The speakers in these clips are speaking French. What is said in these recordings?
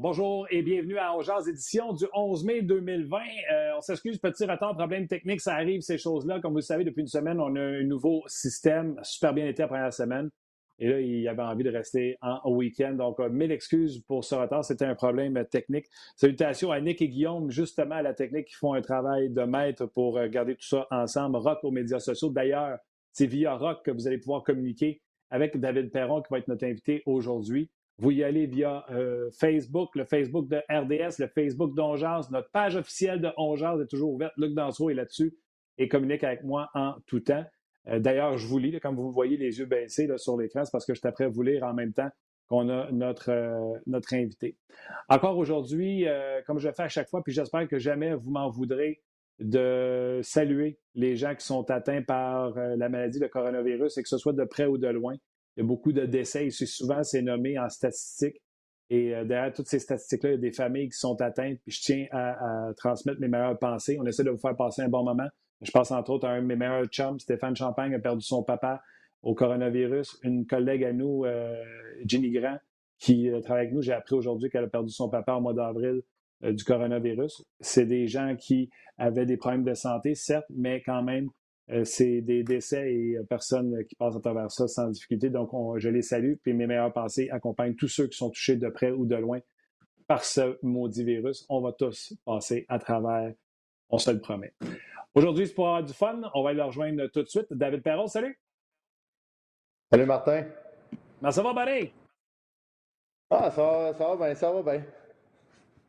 Bonjour et bienvenue à Ongears édition du 11 mai 2020. Euh, on s'excuse, petit retard, problème technique, ça arrive, ces choses-là. Comme vous le savez, depuis une semaine, on a un nouveau système, super bien été la première semaine. Et là, il avait envie de rester en week-end. Donc, euh, mille excuses pour ce retard. C'était un problème technique. Salutations à Nick et Guillaume, justement, à la technique, qui font un travail de maître pour euh, garder tout ça ensemble. Rock aux médias sociaux. D'ailleurs, c'est via Rock que vous allez pouvoir communiquer avec David Perron, qui va être notre invité aujourd'hui. Vous y allez via euh, Facebook, le Facebook de RDS, le Facebook d'Ongeance. Notre page officielle de Ongeance est toujours ouverte. Luc Dansereau est là-dessus et communique avec moi en tout temps. Euh, d'ailleurs, je vous lis, comme vous voyez les yeux baissés sur l'écran, c'est parce que je prêt à vous lire en même temps qu'on a notre, euh, notre invité. Encore aujourd'hui, comme je le fais à chaque fois, puis j'espère que jamais vous m'en voudrez de saluer les gens qui sont atteints par la maladie, le coronavirus, et que ce soit de près ou de loin. Il y a beaucoup de décès. Et souvent, c'est nommé en statistiques. Et euh, derrière toutes ces statistiques-là, il y a des familles qui sont atteintes. Je tiens à, transmettre mes meilleures pensées. On essaie de vous faire passer un bon moment. Je pense entre autres à un de mes meilleurs chums, Stéphane Champagne, a perdu son papa au coronavirus. Une collègue à nous, euh, Ginny Grand, qui euh, travaille avec nous, j'ai appris aujourd'hui qu'elle a perdu son papa au mois d'avril du coronavirus. C'est des gens qui avaient des problèmes de santé, certes, mais quand même euh, c'est des décès et euh, personnes qui passent à travers ça sans difficulté. Donc, je les salue. Puis mes meilleures pensées accompagnent tous ceux qui sont touchés de près ou de loin par ce maudit virus. On va tous passer à travers. On se le promet. Aujourd'hui, c'est pour avoir du fun. On va aller le rejoindre tout de suite. David Perron, salut. Salut, Martin. Ben, ça va, Barry? Ah, ça va, ça va bien, ça va bien.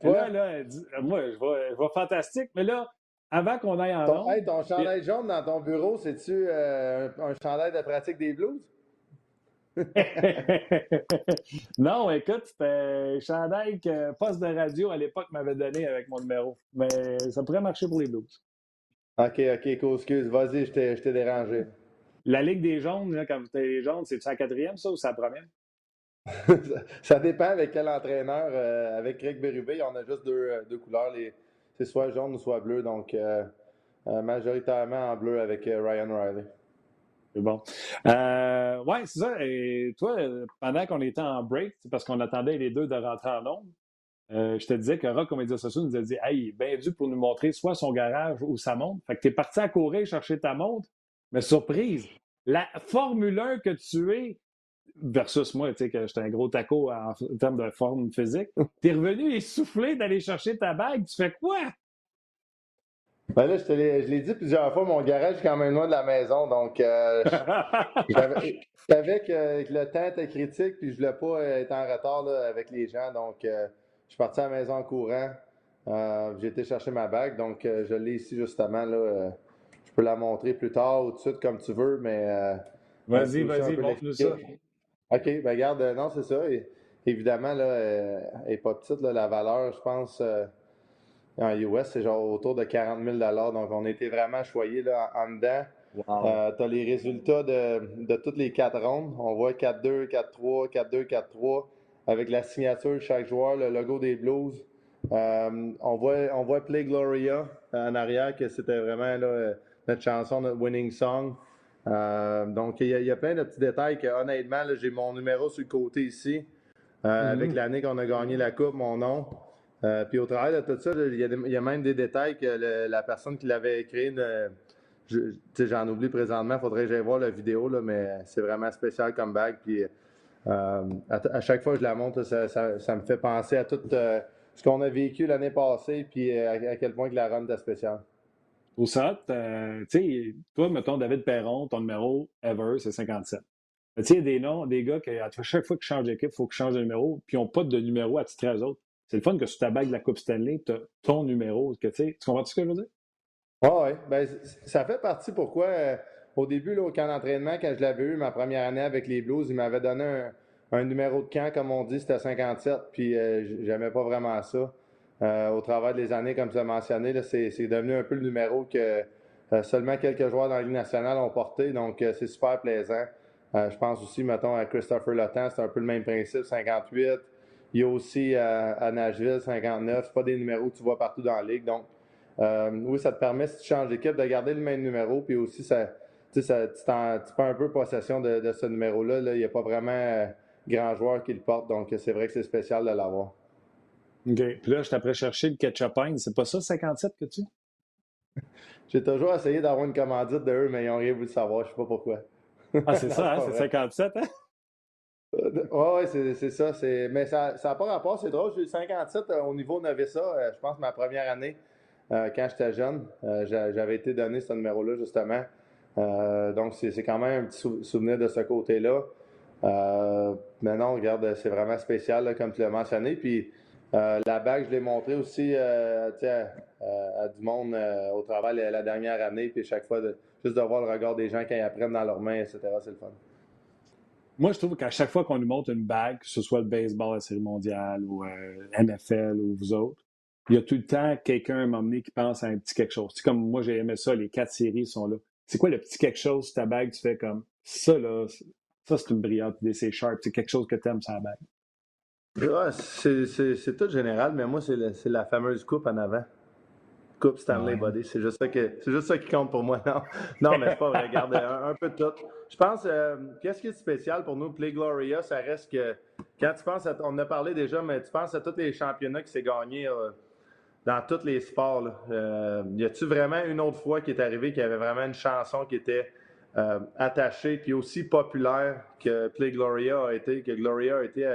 Là, là, moi, je je vois fantastique, mais là, avant qu'on aille en ton, hey, ton chandail jaune dans ton bureau, c'est-tu euh, un, chandail de pratique des blues? non, écoute, c'était un chandail que Poste de radio à l'époque m'avait donné avec mon numéro. Mais ça pourrait marcher pour les blues. OK, OK, cool, excuse. Vas-y, je t'ai dérangé. La Ligue des jaunes, là, quand vous êtes les jaunes, c'est-tu la quatrième, ça, ou c'est la première? ça dépend avec quel entraîneur. Euh, avec Greg Berube, on a juste deux, euh, deux couleurs. Les, c'est soit jaune ou soit bleu. Donc, euh, euh, majoritairement en bleu avec euh, Ryan Riley. C'est bon. Euh, oui, c'est ça. Et toi, pendant qu'on était en break, parce qu'on attendait les deux de rentrer en nombre, je te disais que Rock, médias sociaux, nous a dit Hey, il pour nous montrer soit son garage ou sa montre. Fait que tu es parti à courir chercher ta montre, mais surprise, la Formule 1 que tu es, versus moi, tu sais, que j'étais un gros taco en, termes de forme physique. T'es revenu essoufflé d'aller chercher ta bague. Tu fais quoi? Ben là, je, l'ai dit plusieurs fois, mon garage est quand même loin de la maison, donc euh, je savais que, le temps était critique, puis je voulais pas être en retard avec les gens, donc euh, je suis parti à la maison en courant. Euh, j'ai été chercher ma bague, donc je l'ai ici justement. Là, je peux la montrer plus tard ou tout de suite comme tu veux, mais... vas-y, vas-y, montre-nous ça. OK, ben regarde, euh, non, c'est ça. évidemment, là, euh, elle n'est pas petite, la valeur, je pense, euh, en US, c'est genre autour de 40 000 Donc, on été vraiment choyés là, en, dedans. tu as les résultats de, de, toutes les quatre rondes. On voit 4-2, 4-3, 4-2, 4-3, avec la signature de chaque joueur, le logo des Blues. on, voit, on voit Play Gloria en arrière, que c'était vraiment notre chanson, notre winning song. Euh, donc, il y, a plein de petits détails que, honnêtement, j'ai mon numéro sur le côté ici, euh, mhm. avec l'année qu'on a gagné la Coupe, mon nom. Euh, puis au travers de tout ça, il y, a même des détails que la personne qui l'avait écrit, j'en oublie présentement, il faudrait que j'aille voir la vidéo, là, mais c'est vraiment spécial comme bague. Puis à, chaque fois que je la montre, ça, me fait penser à tout ce qu'on a vécu l'année passée, puis à, quel point que la run était spéciale au SAT, tu sais, toi, mettons, David Perron, ton numéro ever, c'est 57. Tu sais, il y a des noms, des gars qui, à chaque fois qu'ils changent d'équipe, il faut qu'ils changent de numéro, puis ils n'ont pas de numéro à titrer aux autres. C'est le fun que sur ta bague de la Coupe Stanley, tu as ton numéro. Tu comprends ce que je veux dire? Ah oui, ben, ça fait partie pourquoi, euh, au début, au camp d'entraînement, quand je l'avais eu ma première année avec les Blues, il m'avait donné un, numéro de camp, comme on dit, c'était 57, puis euh, j'aimais pas vraiment ça. Euh, au travers des années, comme tu as mentionné, c'est devenu un peu le numéro que euh, seulement quelques joueurs dans la Ligue nationale ont porté. Donc, euh, c'est super plaisant. je pense aussi, mettons, à Christopher Lotan, c'est un peu le même principe, 58. Il y a aussi à Nashville, 59. Ce pas des numéros que tu vois partout dans la Ligue. Donc, oui, ça te permet, si tu changes d'équipe, de garder le même numéro. Puis aussi, ça, ça, tu, prends un peu possession de, ce numéro-là. Là. Il n'y a pas vraiment grand joueur qui le porte. Donc, c'est vrai que c'est spécial de l'avoir. OK. Puis là, je t'apprends chercher le ketchup C'est pas ça, 57 que tu J'ai toujours essayé d'avoir une commandite de eux, mais ils n'ont rien voulu savoir. Je sais pas pourquoi. Ah, c'est ça, hein? c'est 57, hein? Euh, oui, ouais, c'est ça. Mais ça n'a pas rapport, c'est drôle. J'ai eu 57 euh, au niveau Novissa, euh, je pense, ma première année, quand j'étais jeune. J'avais été donné ce numéro-là, justement. donc, c'est quand même un petit souvenir de ce côté-là. mais non, regarde, c'est vraiment spécial, comme tu l'as mentionné. Puis, la bague, je l'ai montré aussi à, à, du monde au travail la, dernière année. Puis, chaque fois, juste de voir le regard des gens quand ils apprennent dans leurs mains, etc., c'est le fun. Moi, je trouve qu'à chaque fois qu'on nous montre une bague, que ce soit le baseball, la Série mondiale ou euh, NFL ou vous autres, il y a tout le temps quelqu'un à un qui pense à un petit quelque chose. C'est comme moi, j'ai aimé ça, les quatre séries sont là. C'est quoi le petit quelque chose ta bague, tu fais comme ça, là, ça, c'est une brillante idée, c'est sharp, c'est quelque chose que tu aimes sur la bague? C'est tout général, mais moi, c'est la fameuse coupe en avant. Coupe Stanley Body. C'est juste, ça juste ça qui compte pour moi. Non, non mais c'est pas vrai. Regarde, un, peu de tout. Je pense, euh, qu'est-ce qui est spécial pour nous, Play Gloria, ça reste que quand tu penses à, on en a parlé déjà, mais tu penses à tous les championnats qui s'est gagné euh, dans tous les sports. Euh, y a-tu vraiment une autre fois qui est arrivé qui avait vraiment une chanson qui était attachée puis aussi populaire que Play Gloria a été, que Gloria a été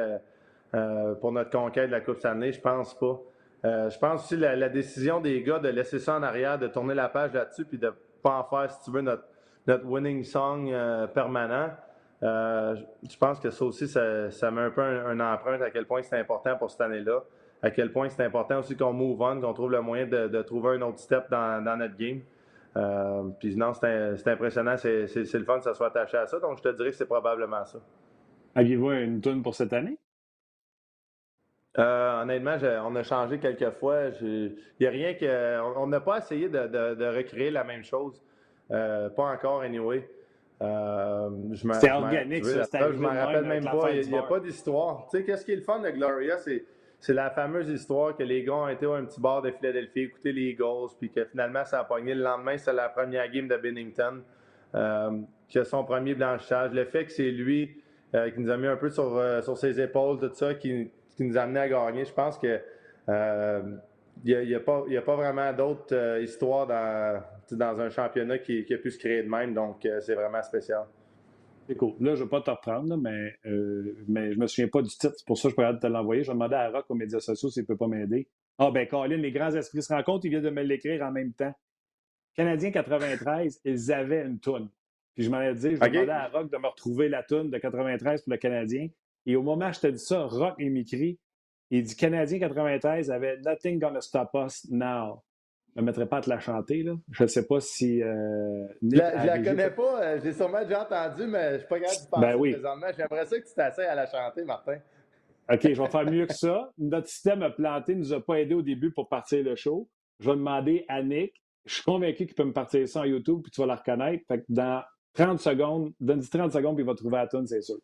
pour notre conquête de la Coupe Stanley? Je pense pas. Euh, je pense aussi la, la décision des gars de laisser ça en arrière, de tourner la page là-dessus, puis de pas en faire, si tu veux, notre, winning song euh, permanent. Euh, je pense que ça aussi, ça, met un peu un, empreinte à quel point c'est important pour cette année-là, à quel point c'est important aussi qu'on move on, qu'on trouve le moyen de, trouver un autre step dans, notre game. puis non, c'est impressionnant, c'est le fun que ça soit attaché à ça, donc je te dirais que c'est probablement ça. Aviez-vous une tune pour cette année? Euh, honnêtement, on a changé quelques fois. Il n'y a rien que. On n'a pas essayé de, recréer la même chose. Euh, pas encore, anyway. Euh, c'est organique, ça. Je m'en rappelle même pas. Il n'y a, pas d'histoire. Tu sais, qu'est-ce qui est le fun de Gloria? C'est la fameuse histoire que les gars ont été à un petit bar de Philadelphie, écouter les Eagles, puis que finalement, ça a pogné. Le lendemain, c'est la première game de Bennington, qui a son premier blanchissage. Le fait que c'est lui qui nous a mis un peu sur, sur ses épaules, tout ça, qui qui nous a amené à gagner. Je pense que il euh, n'y a, pas, vraiment d'autres euh, histoires dans, dans un championnat qui, a pu se créer de même, donc euh, c'est vraiment spécial. C'est cool. Là, je ne vais pas te reprendre, mais, mais je ne me souviens pas du titre. C'est pour ça que je pourrais te l'envoyer. Je vais demander à Rock aux médias sociaux s'il ne peut pas m'aider. Ah, ben, Colin, les grands esprits se rencontrent, il vient de me l'écrire en même temps. Canadien 93, ils avaient une toune. Puis je m'en ai dit, je vais demander à Rock de me retrouver la toune de 93 pour le Canadien. Et au moment où je te dis ça, Rock et m'écrit il dit Canadien 93 avait Nothing Gonna Stop Us Now. Je ne mettrais pas à te la chanter. Là. Je ne sais pas si. Euh, je ne la connais pas. Euh, J'ai sûrement déjà entendu, mais je ne suis pas capable de penser ben oui. présentement. J'aimerais ça que tu t'asseyes à la chanter, Martin. OK, je vais faire mieux que ça. Notre système a planté, ne nous a pas aidé au début pour partir le show. Je vais demander à Nick. Je suis convaincu qu'il peut me partir ça en YouTube, puis tu vas la reconnaître. Fait que dans 30 secondes, donne-lui 30 secondes, puis il va trouver la tune, c'est sûr.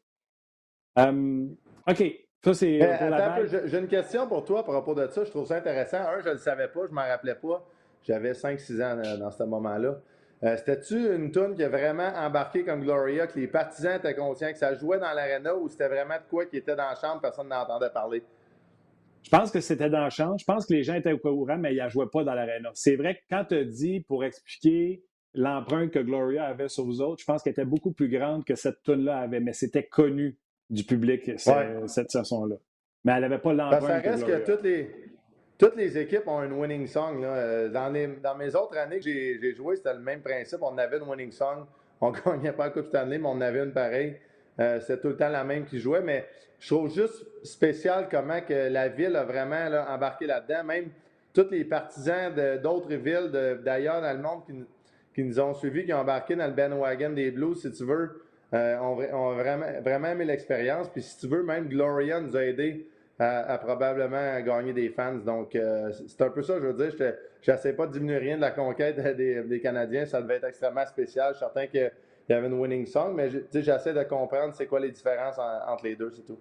Um, OK. Ça, c'est. Euh, j'ai une question pour toi à propos de ça. Je trouve ça intéressant. Un, je ne le savais pas, je ne m'en rappelais pas. J'avais 5-6 ans euh, dans ce moment-là. Euh, c'était-tu une tune qui a vraiment embarqué comme Gloria, que les partisans étaient conscients que ça jouait dans l'aréna ou c'était vraiment de quoi qui était dans la chambre, personne n'entendait parler? Je pense que c'était dans la chambre. Je pense que les gens étaient au courant, mais ils ne jouaient pas dans l'aréna. C'est vrai que quand tu as dit, pour expliquer l'empreinte que Gloria avait sur vous autres, je pense qu'elle était beaucoup plus grande que cette tune-là avait, mais c'était connu du public cette chanson-là. Mais elle n'avait pas l'empreinte. Ça reste que, toutes les, toutes les équipes ont une winning song. Euh, dans, les, dans mes autres années que j'ai joué, c'était le même principe. On avait une winning song. On ne gagnait pas la Coupe Stanley, mais on avait une pareille. Euh, c'était tout le temps la même qui jouait. Mais je trouve juste spécial comment que la ville a vraiment embarqué là-dedans. Même tous les partisans d'autres villes d'ailleurs dans le monde qui, qui, nous ont suivis, qui ont embarqué dans le bandwagon des Blues, si tu veux. Euh, on, a vraiment, vraiment aimé l'expérience. Puis si tu veux, même Gloria nous a aidé à, probablement gagner des fans. Donc, euh, c'est un peu ça, je veux dire. Je n'essaie pas de diminuer rien de la conquête des, Canadiens. Ça devait être extrêmement spécial. Je suis certain qu'il y avait une winning song, mais j'essaie de comprendre c'est quoi les différences entre les deux, c'est tout.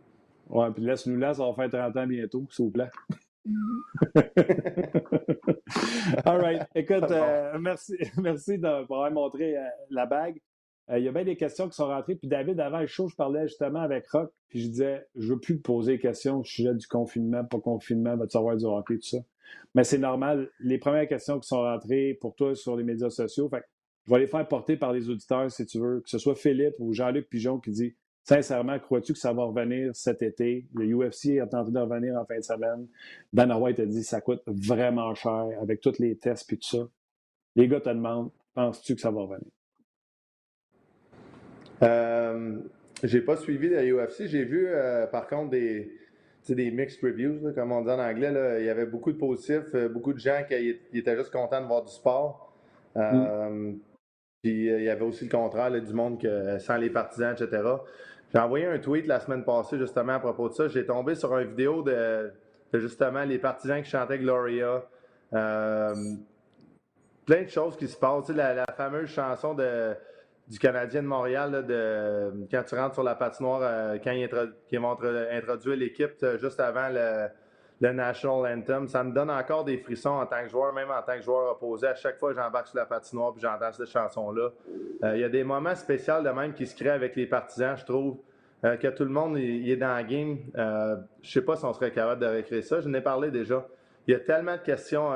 Ouais, puis laisse-nous là, ça va faire 30 ans bientôt, s'il vous plaît. All right. Écoute, euh, merci, merci d'avoir montré la bague. Euh, il y a bien des questions qui sont rentrées. Puis David, avant le show, je parlais justement avec Rock, puis je disais, je veux plus poser des questions au sujet du confinement, pas confinement, va-tu avoir du hockey, tout ça? Mais c'est normal. Les premières questions qui sont rentrées pour toi sur les médias sociaux, je vais les faire porter par les auditeurs, si tu veux, que ce soit Philippe ou Jean-Luc Pigeon qui dit Sincèrement, crois-tu que ça va revenir cet été? Le UFC a tenté de revenir en fin de semaine. Dan White a dit ça coûte vraiment cher avec tous les tests et tout ça. Les gars te demandent penses-tu que ça va revenir? Euh, j'ai pas suivi la UFC. J'ai vu, euh, par contre, des, des mixed reviews, comme on dit en anglais. Il y avait beaucoup de positifs, euh, beaucoup de gens qui étaient juste contents de voir du sport. Mm. Puis il y avait aussi le contraire, du monde que, sans les partisans, etc. J'ai envoyé un tweet la semaine passée justement à propos de ça. J'ai tombé sur une vidéo de, justement les partisans qui chantaient Gloria. plein de choses qui se passent. la fameuse chanson de du Canadien de Montréal, quand tu rentres sur la patinoire, euh, quand ils, vont introduire l'équipe euh, juste avant le, National Anthem, ça me donne encore des frissons en tant que joueur, même en tant que joueur opposé. À chaque fois que j'embarque sur la patinoire et j'entends cette chanson-là, euh, il y a des moments spéciaux de même qui se créent avec les partisans, je trouve. que tout le monde est dans la game. je sais pas si on serait capable de réécrire ça. Je n'ai parlé déjà. Il y a tellement de questions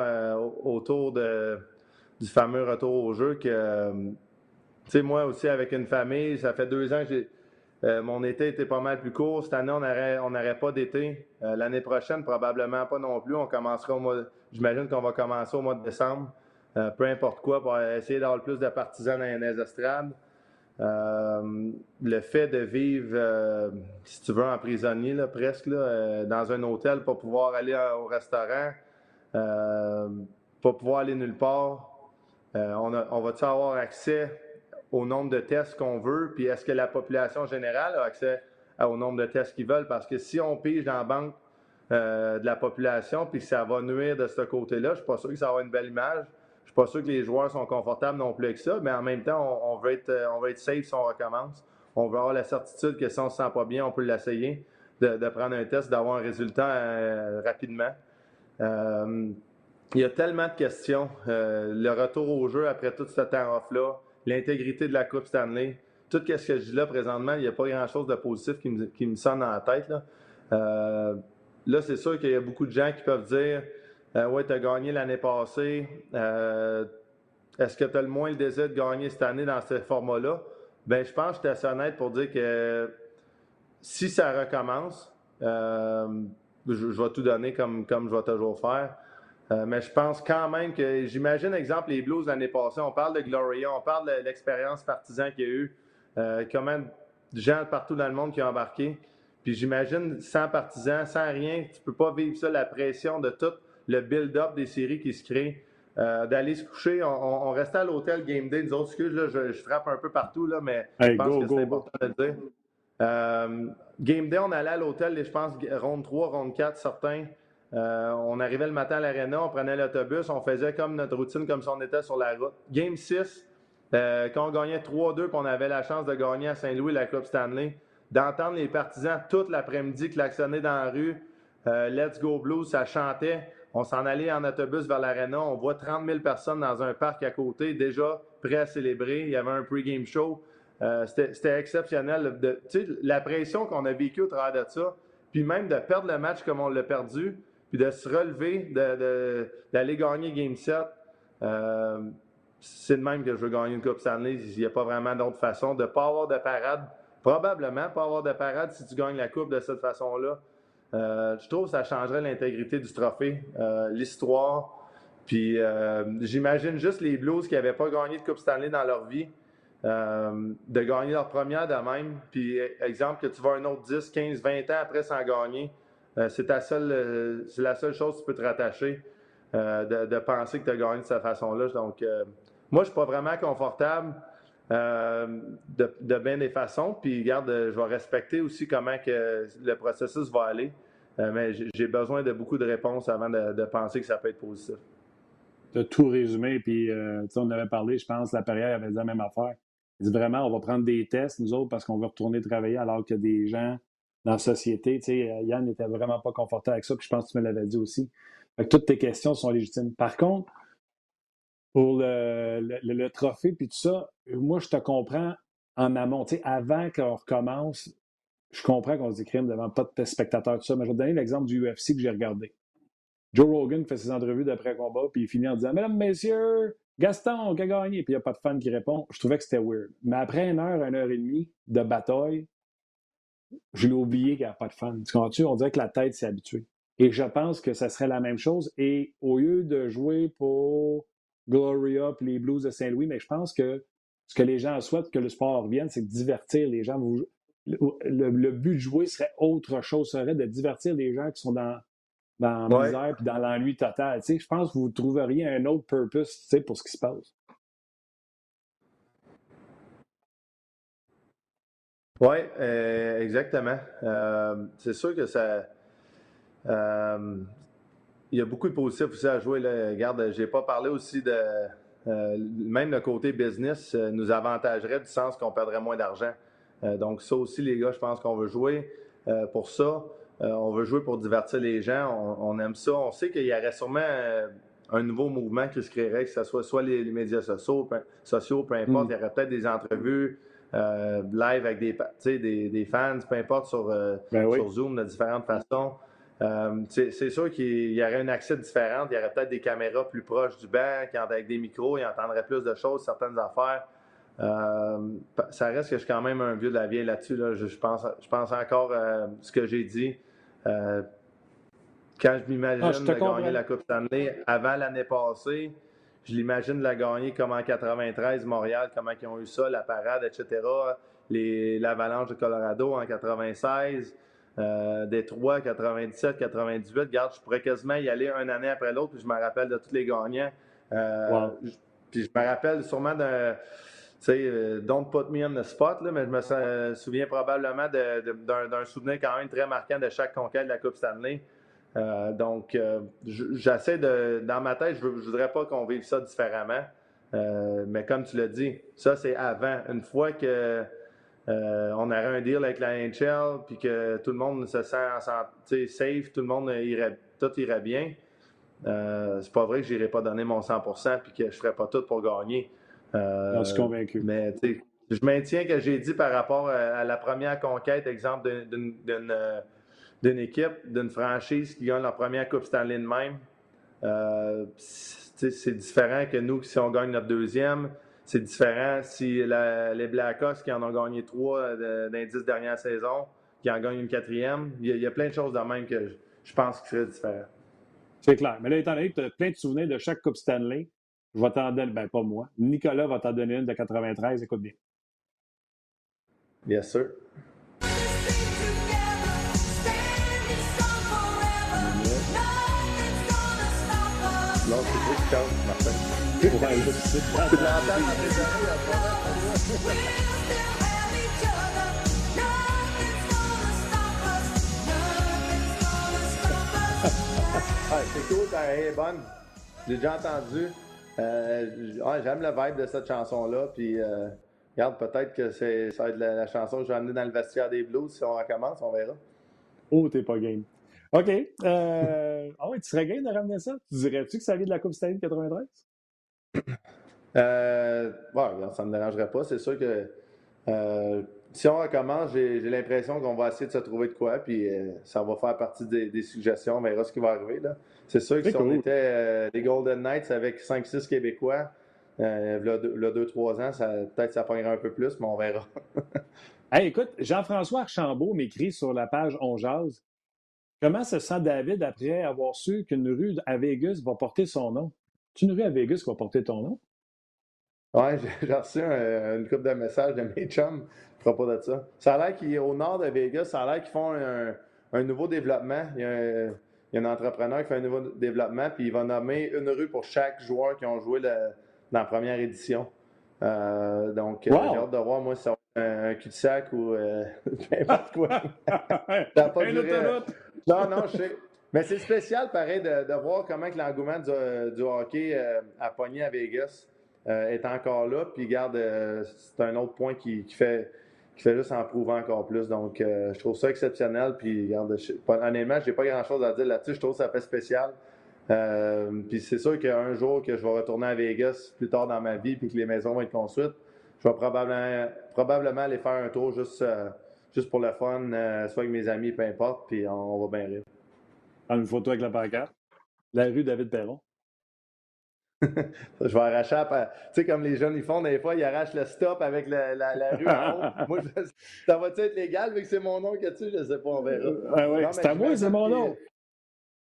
autour du fameux retour au jeu que sais, moi aussi, avec une famille, ça fait deux ans que. Euh, mon été était pas mal plus court. Cette année, on n'aurait on pas d'été. Euh, l'année prochaine, probablement pas non plus. On commencera au mois. J'imagine qu'on va commencer au mois de décembre. Euh, peu importe quoi, pour essayer d'avoir le plus de partisans dans les estrades. le fait de vivre, si tu veux, en prisonnier, là, presque, là, dans un hôtel, pas pouvoir aller au restaurant, pas pouvoir aller nulle part. on, on va-tu avoir accès au nombre de tests qu'on veut, puis est-ce que la population générale a accès au nombre de tests qu'ils veulent? Parce que si on pige dans la banque euh, de la population, puis que ça va nuire de ce côté-là, je ne suis pas sûr que ça va une belle image. Je suis pas sûr que les joueurs sont confortables non plus avec ça, mais en même temps, on, veut, être, on veut être safe si on recommence. On veut avoir la certitude que si on ne se sent pas bien, on peut l'essayer, de, prendre un test, d'avoir un résultat euh, rapidement. Euh, il y a tellement de questions. le retour au jeu après tout ce temps off-là, l'intégrité de la Coupe Stanley. Tout ce que je dis là présentement, il n'y a pas grand-chose de positif qui me, qui me sonne dans la tête. Là, euh, là c'est sûr qu'il y a beaucoup de gens qui peuvent dire euh, Ouais, tu as gagné l'année passée. Euh, est-ce que tu as le moins le désir de gagner cette année dans ce format-là? Ben, je pense que je suis assez honnête pour dire que si ça recommence, je, je, vais tout donner comme, comme je vais toujours faire. Euh, mais je pense quand même que, j'imagine, exemple, les Blues l'année passée, on parle de Gloria, on parle de l'expérience partisan qu'il y a eu, euh, combien de gens partout dans le monde qui ont embarqué. Puis j'imagine, sans partisans, sans rien, tu peux pas vivre ça, la pression de tout le build-up des séries qui se créent. Euh, d'aller se coucher, on, restait à l'hôtel Game Day, nous autres, excuse, là, je, frappe un peu partout, là, mais je pense que c'est important de le dire. Game Day, on allait à l'hôtel, je pense, ronde 3, ronde 4, certains. Euh, on arrivait le matin à l'aréna, on prenait l'autobus, on faisait comme notre routine, comme si on était sur la route. Game 6, euh, quand on gagnait 3-2 on avait la chance de gagner à Saint-Louis la Coupe Stanley, d'entendre les partisans toute l'après-midi klaxonner dans la rue, euh, Let's Go Blues, ça chantait. On s'en allait en autobus vers l'aréna, on voit 30 000 personnes dans un parc à côté, déjà prêts à célébrer. Il y avait un pre-game show. C'était exceptionnel. De, la pression qu'on a vécue au travers de ça, puis même de perdre le match comme on l'a perdu, puis de se relever, d'aller gagner Game 7. Euh, c'est de même que je veux gagner une Coupe Stanley. Il n'y a pas vraiment d'autre façon. De ne pas avoir de parade, probablement pas avoir de parade si tu gagnes la Coupe de cette façon-là. Euh, je trouve que ça changerait l'intégrité du trophée, euh, l'histoire. Puis j'imagine juste les Blues qui n'avaient pas gagné de Coupe Stanley dans leur vie, de gagner leur première de même. Puis exemple que tu vas un autre 10, 15, 20 ans après sans gagner. Euh, c'est euh, c'est la seule chose qui peut te rattacher euh, de, penser que tu as gagné de cette façon-là. Donc, moi, je ne suis pas vraiment confortable de, bien des façons. Puis, regarde, je vais respecter aussi comment que le processus va aller. mais j'ai besoin de beaucoup de réponses avant de, penser que ça peut être positif. Tu as tout résumé, puis on avait parlé, je pense, la période avait dit la même affaire. Il dit vraiment, on va prendre des tests, nous autres, parce qu'on va retourner travailler alors que des gens dans la société. Tu sais, euh, Yann n'était vraiment pas confortable avec ça, puis je pense que tu me l'avais dit aussi. Toutes tes questions sont légitimes. Par contre, pour le, trophée puis tout ça, moi, je te comprends en amont. Tu sais, avant qu'on recommence, je comprends qu'on se dit crime devant pas de spectateurs, tout ça, mais je vais te donner l'exemple du UFC que j'ai regardé. Joe Rogan fait ses entrevues d'après-combat, puis il finit en disant Mesdames, Messieurs, Gaston qui a gagné, puis il n'y a pas de fan qui répond. Je trouvais que c'était weird. Mais après une heure, une heure et demie de bataille, je l'ai oublié qu'il n'y a pas de fan. Tu comprends-tu? On dirait que la tête s'est habituée. Et je pense que ça serait la même chose. Et au lieu de jouer pour Gloria et les Blues de Saint-Louis, mais je pense que ce que les gens souhaitent que le sport revienne, c'est de divertir les gens. Le, but de jouer serait autre chose, serait de divertir les gens qui sont dans, dans la misère et dans l'ennui total. je pense que vous trouveriez un autre purpose pour ce qui se passe. Oui, euh, exactement. Euh, c'est sûr que ça. Euh, il y a beaucoup de positifs aussi à jouer. Là. Regarde, j'ai pas parlé aussi de. même le côté business nous avantagerait du sens qu'on perdrait moins d'argent. donc, ça aussi, les gars, je pense qu'on veut jouer pour ça. on veut jouer pour divertir les gens. On, aime ça. On sait qu'il y aurait sûrement un nouveau mouvement qui se créerait, que ce soit soit les, médias sociaux, peu, sociaux, peu importe. Mm. Il y aurait peut-être des entrevues. Euh, live avec des, des, des, fans, peu importe, sur, euh, ben sur Zoom de différentes façons. Euh, c'est sûr qu'il y aurait un accès différent. Il y aurait peut-être des caméras plus proches du banc, avec des micros, ils entendraient plus de choses, certaines affaires. ça reste que je suis quand même un vieux de la vieille là-dessus. Je, pense, je pense encore à ce que j'ai dit. quand je m'imagine ah, gagner la Coupe Stanley avant l'année passée, je l'imagine la gagner comme en 93, Montréal, comment ils ont eu ça, la parade, etc. L'avalanche de Colorado en 96, euh, Détroit 97, 98. Regarde, je pourrais quasiment y aller un année après l'autre, puis je me rappelle de tous les gagnants. Euh, puis je me rappelle sûrement d'un. Tu sais, euh, don't put me on the spot, là, mais je me souviens probablement d'un souvenir quand même très marquant de chaque conquête de la Coupe Stanley. Euh, donc, euh, j'essaie de. Dans ma tête, je ne voudrais pas qu'on vive ça différemment. Euh, mais comme tu l'as dit, ça, c'est avant. Une fois que. on aurait un deal avec la NHL, puis que tout le monde se sent safe, tout le monde irait, tout irait bien. c'est pas vrai que j'irai pas donner mon 100% puis que je ferais pas tout pour gagner. je suis convaincu. Mais je maintiens que j'ai dit par rapport à la première conquête, exemple d'une d'une équipe, d'une franchise qui gagne leur première Coupe Stanley de même. Euh, c'est différent que nous, si on gagne notre deuxième. C'est différent si les Blackhawks qui en ont gagné trois euh, dans les dix dernières saisons, qui en gagnent une quatrième. Il y, a, plein de choses de même que je, pense qui seraient différentes. C'est clair. Mais là, étant donné que tu as plein de souvenirs de chaque Coupe Stanley, je vais t'en donner, ben pas moi, Nicolas va t'en donner une de 93, écoute bien. Bien sûr. C'est cool, elle est bonne. J'ai déjà entendu. J'aime le vibe de cette chanson-là. Puis, regarde, peut-être que ça va être la, la, chanson que je vais amener dans le vestiaire des Blues. Si on recommence, on verra. Oh, t'es pas game. OK. Euh... Ah oui, tu serais game de ramener ça? Tu dirais-tu que ça vient de la Coupe Stanley 93? Euh, ça ne me dérangerait pas. C'est sûr que euh, si on recommence, j'ai l'impression qu'on va essayer de se trouver de quoi, puis euh, ça va faire partie des, suggestions. On verra ce qui va arriver. C'est sûr que si on était euh, les Golden Knights avec 5-6 Québécois, le 2-3 ans, peut-être ça prendrait un peu plus, mais on verra. hey, écoute, Jean-François Archambault m'écrit sur la page On Jase Comment se sent David après avoir su qu'une rue à Vegas va porter son nom? C'est une rue à Vegas qui va porter ton nom? Oui, j'ai reçu une couple de messages de mes chums à propos de ça. Ça a l'air qu'au nord de Vegas, ça a l'air qu'ils font un, nouveau développement. Il y, a un, entrepreneur qui fait un nouveau développement, puis il va nommer une rue pour chaque joueur qui ont joué dans la première édition. Euh, donc, euh, j'ai hâte de voir, moi, si ça va être un cul-de-sac ou euh, n'importe quoi. pas non, non, je sais. Mais c'est spécial, pareil, de, voir comment l'engouement du, hockey euh, à pogné à Vegas euh, est encore là. Puis, garde, euh, c'est un autre point qui, fait, qui fait juste en prouver encore plus. Donc, je trouve ça exceptionnel. Puis, regarde, je, honnêtement, je n'ai pas grand-chose à dire là-dessus. Je trouve ça fait spécial. puis, c'est sûr qu'un jour que je vais retourner à Vegas plus tard dans ma vie, puis que les maisons vont être construites, je vais probablement, probablement aller faire un tour juste, juste pour le fun, soit avec mes amis, peu importe, puis on, va bien rire. une photo avec la pancarte. La rue David Perron. je vais arracher, tu sais, comme les jeunes ils font des fois, ils arrachent le stop avec la, rue en haut. Moi, ça va être légal vu que c'est mon nom que tu, je sais pas, on verra. ouais, c'est à moi, c'est mon nom.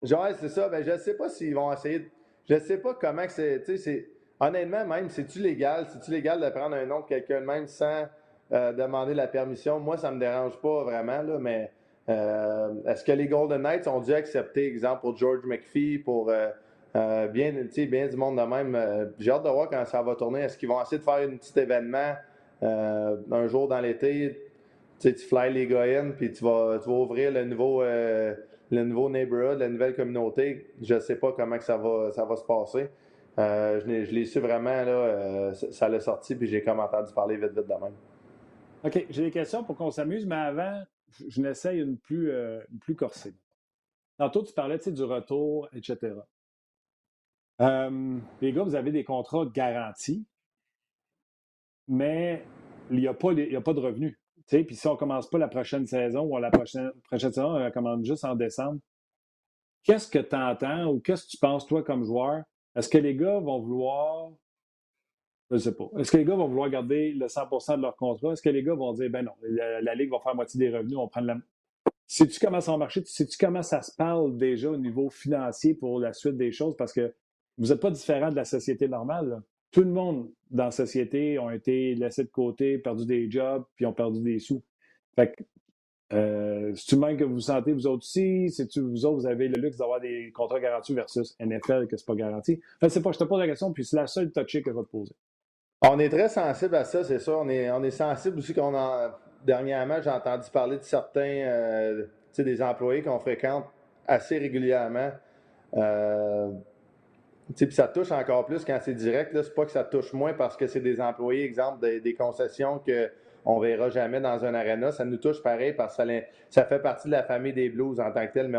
Genre, c'est ça, ben je sais pas s'ils vont essayer. Je sais pas comment que c'est. Tu sais, honnêtement, même, c'est-tu légal? C'est-tu légal de prendre un nom de quelqu'un de même sans euh, demander la permission? Moi, ça me dérange pas vraiment, là, mais euh, est-ce que les Golden Knights ont dû accepter, exemple, pour George McPhee, pour. Euh, bien, bien du monde de même. J'ai hâte de voir quand ça va tourner. Est-ce qu'ils vont essayer de faire un petit événement un jour dans l'été? Tu fly les gars puis tu vas, tu vas ouvrir le nouveau, le nouveau neighborhood, la nouvelle communauté. Je ne sais pas comment que ça, va, ça va se passer. je l'ai su vraiment, là, ça l'a sorti, puis j'ai comme entendu parler vite, vite de même. OK, j'ai des questions pour qu'on s'amuse, mais avant, je, n'essaye une plus, plus corsée. Tantôt, tu parlais du retour, etc. Euh, les gars, vous avez des contrats garantis, mais il n'y a, pas, a pas de revenus. Puis si on ne commence pas la prochaine saison ou la prochaine, saison, on commence juste en décembre, qu'est-ce que tu entends ou qu'est-ce que tu penses, toi, comme joueur? Est-ce que les gars vont vouloir. Je ne sais pas. Est-ce que les gars vont vouloir garder le 100% de leur contrat? Est-ce que les gars vont dire, ben non, la, Ligue va faire moitié des revenus, on va prendre la. Sais-tu comment ça va marcher? Sais-tu comment ça se parle déjà au niveau financier pour la suite des choses? Parce que vous n'êtes pas différent de la société normale. Tout le monde dans la société ont été laissés de côté, perdu des jobs, puis ont perdu des sous. Fait que, euh, c'est-tu même que vous sentez, vous autres aussi? C'est-tu, vous autres, vous avez le luxe d'avoir des contrats garantis versus NFL que c'est pas garanti? Enfin, c'est pas, je te pose la question, puis c'est la seule touchée que je vais te poser. On est très sensible à ça, c'est ça. On est, on est sensible aussi qu'on a, dernièrement, j'ai entendu parler de certains, euh, des employés qu'on fréquente assez régulièrement. Euh, puis ça touche encore plus quand c'est direct. C'est pas que ça touche moins parce que c'est des employés, exemple, des, concessions qu'on ne verra jamais dans un arena. Ça nous touche pareil parce que ça, fait partie de la famille des Blues en tant que tel. Mais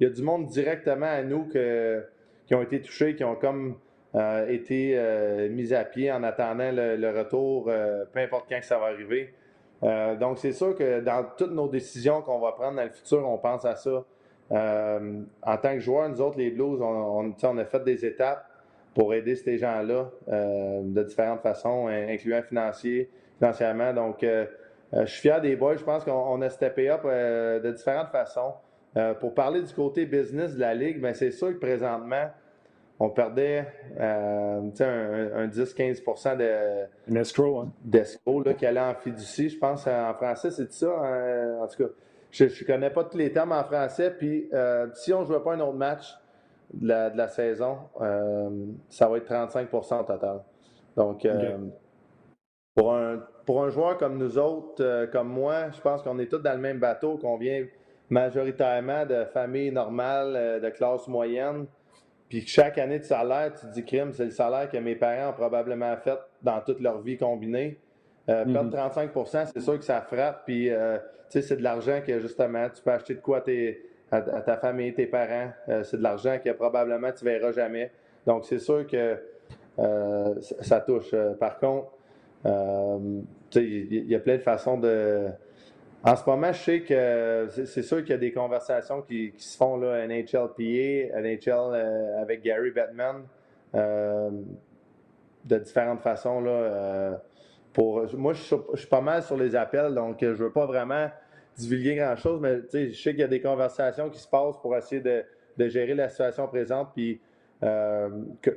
il y a du monde directement à nous qui ont été touchés, qui ont comme été euh, mis à pied en attendant le, retour, euh, peu importe quand ça va arriver. donc, c'est sûr que dans toutes nos décisions qu'on va prendre dans le futur, on pense à ça. Euh, en tant que joueur, nous autres, les Blues, on, a fait des étapes pour aider ces gens-là euh, de différentes façons, incluant financier, financièrement. Donc, euh, je suis fier des boys. Je pense qu'on a steppé up de différentes façons. pour parler du côté business de la Ligue, ben, c'est sûr que présentement, on perdait un, 10-15 de, escrow, hein? qui allait en fiducie. Je pense en français, c'est ça. en tout cas, je ne connais pas tous les termes en français. Puis euh, si on ne jouait pas un autre match de la, saison, euh, ça va être 35 au total. Donc, euh, pour, un, pour un joueur comme nous autres, comme moi, je pense qu'on est tous dans le même bateau, qu'on vient majoritairement de familles normales, de classe moyenne. Puis chaque année de salaire, tu te dis, crime, c'est le salaire que mes parents ont probablement fait dans toute leur vie combinée. Mm-hmm. Perdre 35% c'est sûr que ça frappe. Puis sais, c'est de l'argent que justement, tu peux acheter de quoi à, ta famille, tes parents. Euh, c'est de l'argent que probablement tu ne verras jamais. Donc, c'est sûr que euh, ça touche. Euh, par contre, il y, a plein de façons de. En ce moment, je sais que c'est sûr qu'il y a des conversations qui, se font là, NHLPA, NHL avec Gary Bettman, de différentes façons. Là, moi, je suis, pas mal sur les appels, donc je veux pas vraiment divulguer grand-chose, mais je sais qu'il y a des conversations qui se passent pour essayer de, gérer la situation présente, puis euh,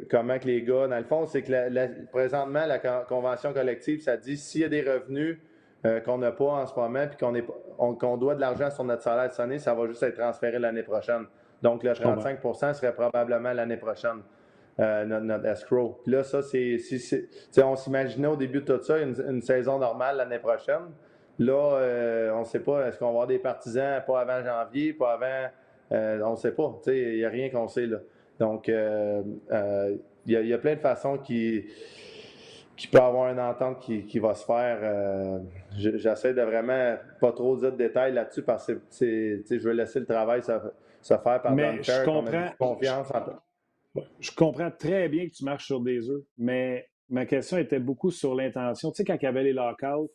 comment que les gars, dans le fond, c'est que présentement, la convention collective, ça dit s'il y a des revenus euh, qu'on n'a pas en ce moment, puis qu'on doit de l'argent sur notre salaire de année, ça va juste être transféré l'année prochaine. Donc, le 35% serait probablement l'année prochaine. Euh, notre, escrow. Puis là, ça, c'est. on s'imaginait au début de tout ça une, saison normale l'année prochaine. Là, euh, on ne sait pas, est-ce qu'on va avoir des partisans pas avant janvier, pas avant. Euh, on ne sait pas. Il n'y a rien qu'on sait là. Donc, il y, a plein de façons qui, qui peut avoir une entente qui, va se faire. J'essaie de vraiment pas trop dire de détails là-dessus parce que je veux laisser le travail se, faire par Mais je comprends. confiance en je comprends très bien que tu marches sur des œufs, mais ma question était beaucoup sur l'intention. Tu sais, quand il y avait les lockouts,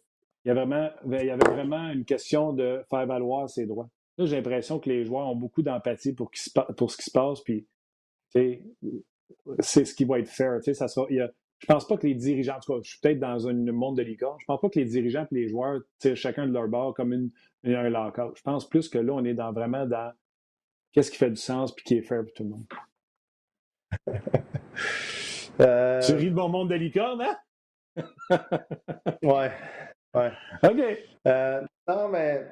il y, avait vraiment, il y avait vraiment une question de faire valoir ses droits. Là, j'ai l'impression que les joueurs ont beaucoup d'empathie pour, pour ce qui se passe, puis c'est ce qui va être fair. Ça sera, il y a, je pense pas que les dirigeants, en tout cas, je suis peut-être dans un monde de licorne, je pense pas que les dirigeants et les joueurs tirent chacun de leur bord comme une, un lockout. Je pense plus que là, on est dans, vraiment dans qu'est-ce qui fait du sens puis qui est fair pour tout le monde. Euh, tu ris de mon monde de licorne, hein? ouais. Ouais. OK. Euh, non, mais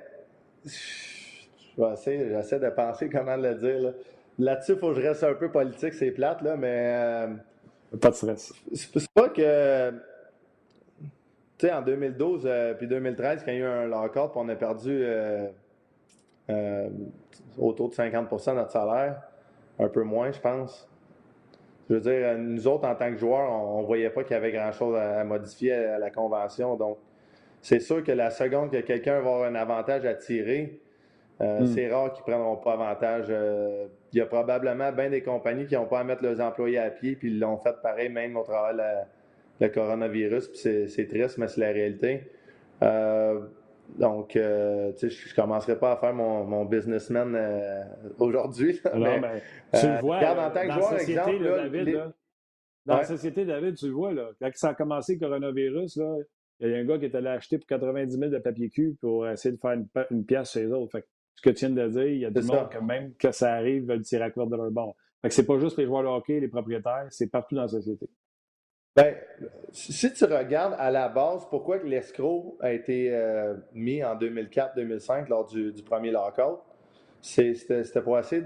je vais essayer, j'essaie de penser comment le dire. Là-dessus, il faut que je reste un peu politique, c'est plate, là, mais. Euh, pas de stress. C'est pas que. Tu sais, en 2012 euh, puis 2013, quand il y a eu un lockout, on a perdu euh, euh, autour de 50% de notre salaire, un peu moins, je pense. Je veux dire, nous autres, en tant que joueurs, on ne voyait pas qu'il y avait grand-chose à, modifier à, la convention. Donc, c'est sûr que la seconde que quelqu'un va avoir un avantage à tirer, hmm. c'est rare qu'ils ne prendront pas avantage il y a probablement bien des compagnies qui n'ont pas à mettre leurs employés à pied, puis ils l'ont fait pareil même au travers le coronavirus, c'est triste, mais c'est la réalité. Euh, donc, euh, tu sais, je ne commencerai pas à faire mon, businessman euh, aujourd'hui. mais, ben, tu le vois, en tant que joueur, exemple, David, dans la société, David, tu le vois, là, quand ça a commencé le coronavirus, là, il y a un gars qui est allé acheter pour 90 000 de papier cul pour essayer de faire une, pièce chez les autres ce que tu viens de dire, il y a du monde que même que ça arrive, veulent tirer à corde de leur bord. Fait que c'est pas juste les joueurs de hockey, les propriétaires, c'est partout dans la société. Bien, si tu regardes à la base, pourquoi l'escroc a été euh, mis en 2004-2005 lors du, premier lockout, c'était pour essayer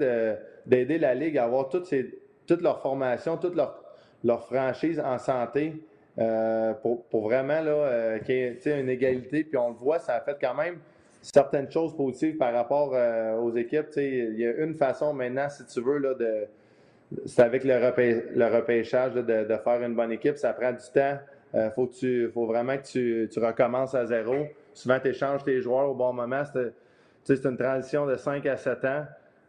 d'aider la Ligue à avoir toutes toute leur formation, toute leur, leur franchise en santé euh, pour, vraiment là, euh, qu'il y ait une égalité. Puis on le voit, ça a fait quand même certaines choses positives par rapport euh, aux équipes. Il y a une façon maintenant, si tu veux, là, de, c'est avec le, repêchage de, faire une bonne équipe. Ça prend du temps. Il euh, faut, tu, faut vraiment que tu, recommences à zéro. Souvent, tu échanges tes joueurs au bon moment. C'est une transition de 5 à 7 ans.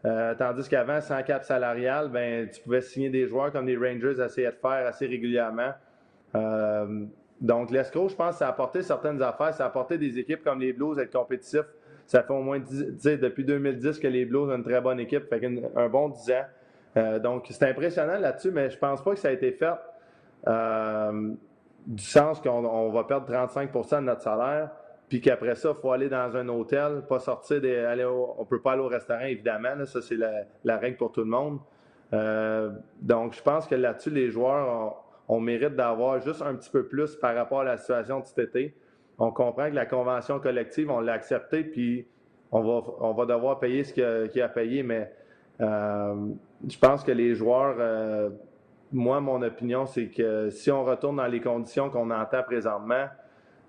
Euh, tandis qu'avant, sans cap salarial, ben, tu pouvais signer des joueurs comme les Rangers essayaient de faire assez régulièrement. Donc, l'escroc, je pense, ça a apporté certaines affaires. Ça a apporté des équipes comme les Blues être compétitifs. Ça fait au moins 10, depuis 2010 que les Blues ont une très bonne équipe, fait un bon 10 ans. Euh, donc, c'est impressionnant là-dessus, mais je pense pas que ça a été fait euh, du sens qu'on va perdre 35% de notre salaire, puis qu'après ça, il faut aller dans un hôtel, pas sortir, des, aller on peut pas aller au restaurant, évidemment. ça, c'est la, règle pour tout le monde. Euh, donc, je pense que là-dessus, les joueurs ont, on mérite d'avoir juste un petit peu plus par rapport à la situation de cet été. On comprend que la convention collective, on l'a acceptée, puis on va, on va devoir payer ce qu'il a, a, payé, mais euh, je pense que les joueurs, euh, moi, mon opinion, c'est que si on retourne dans les conditions qu'on entend présentement,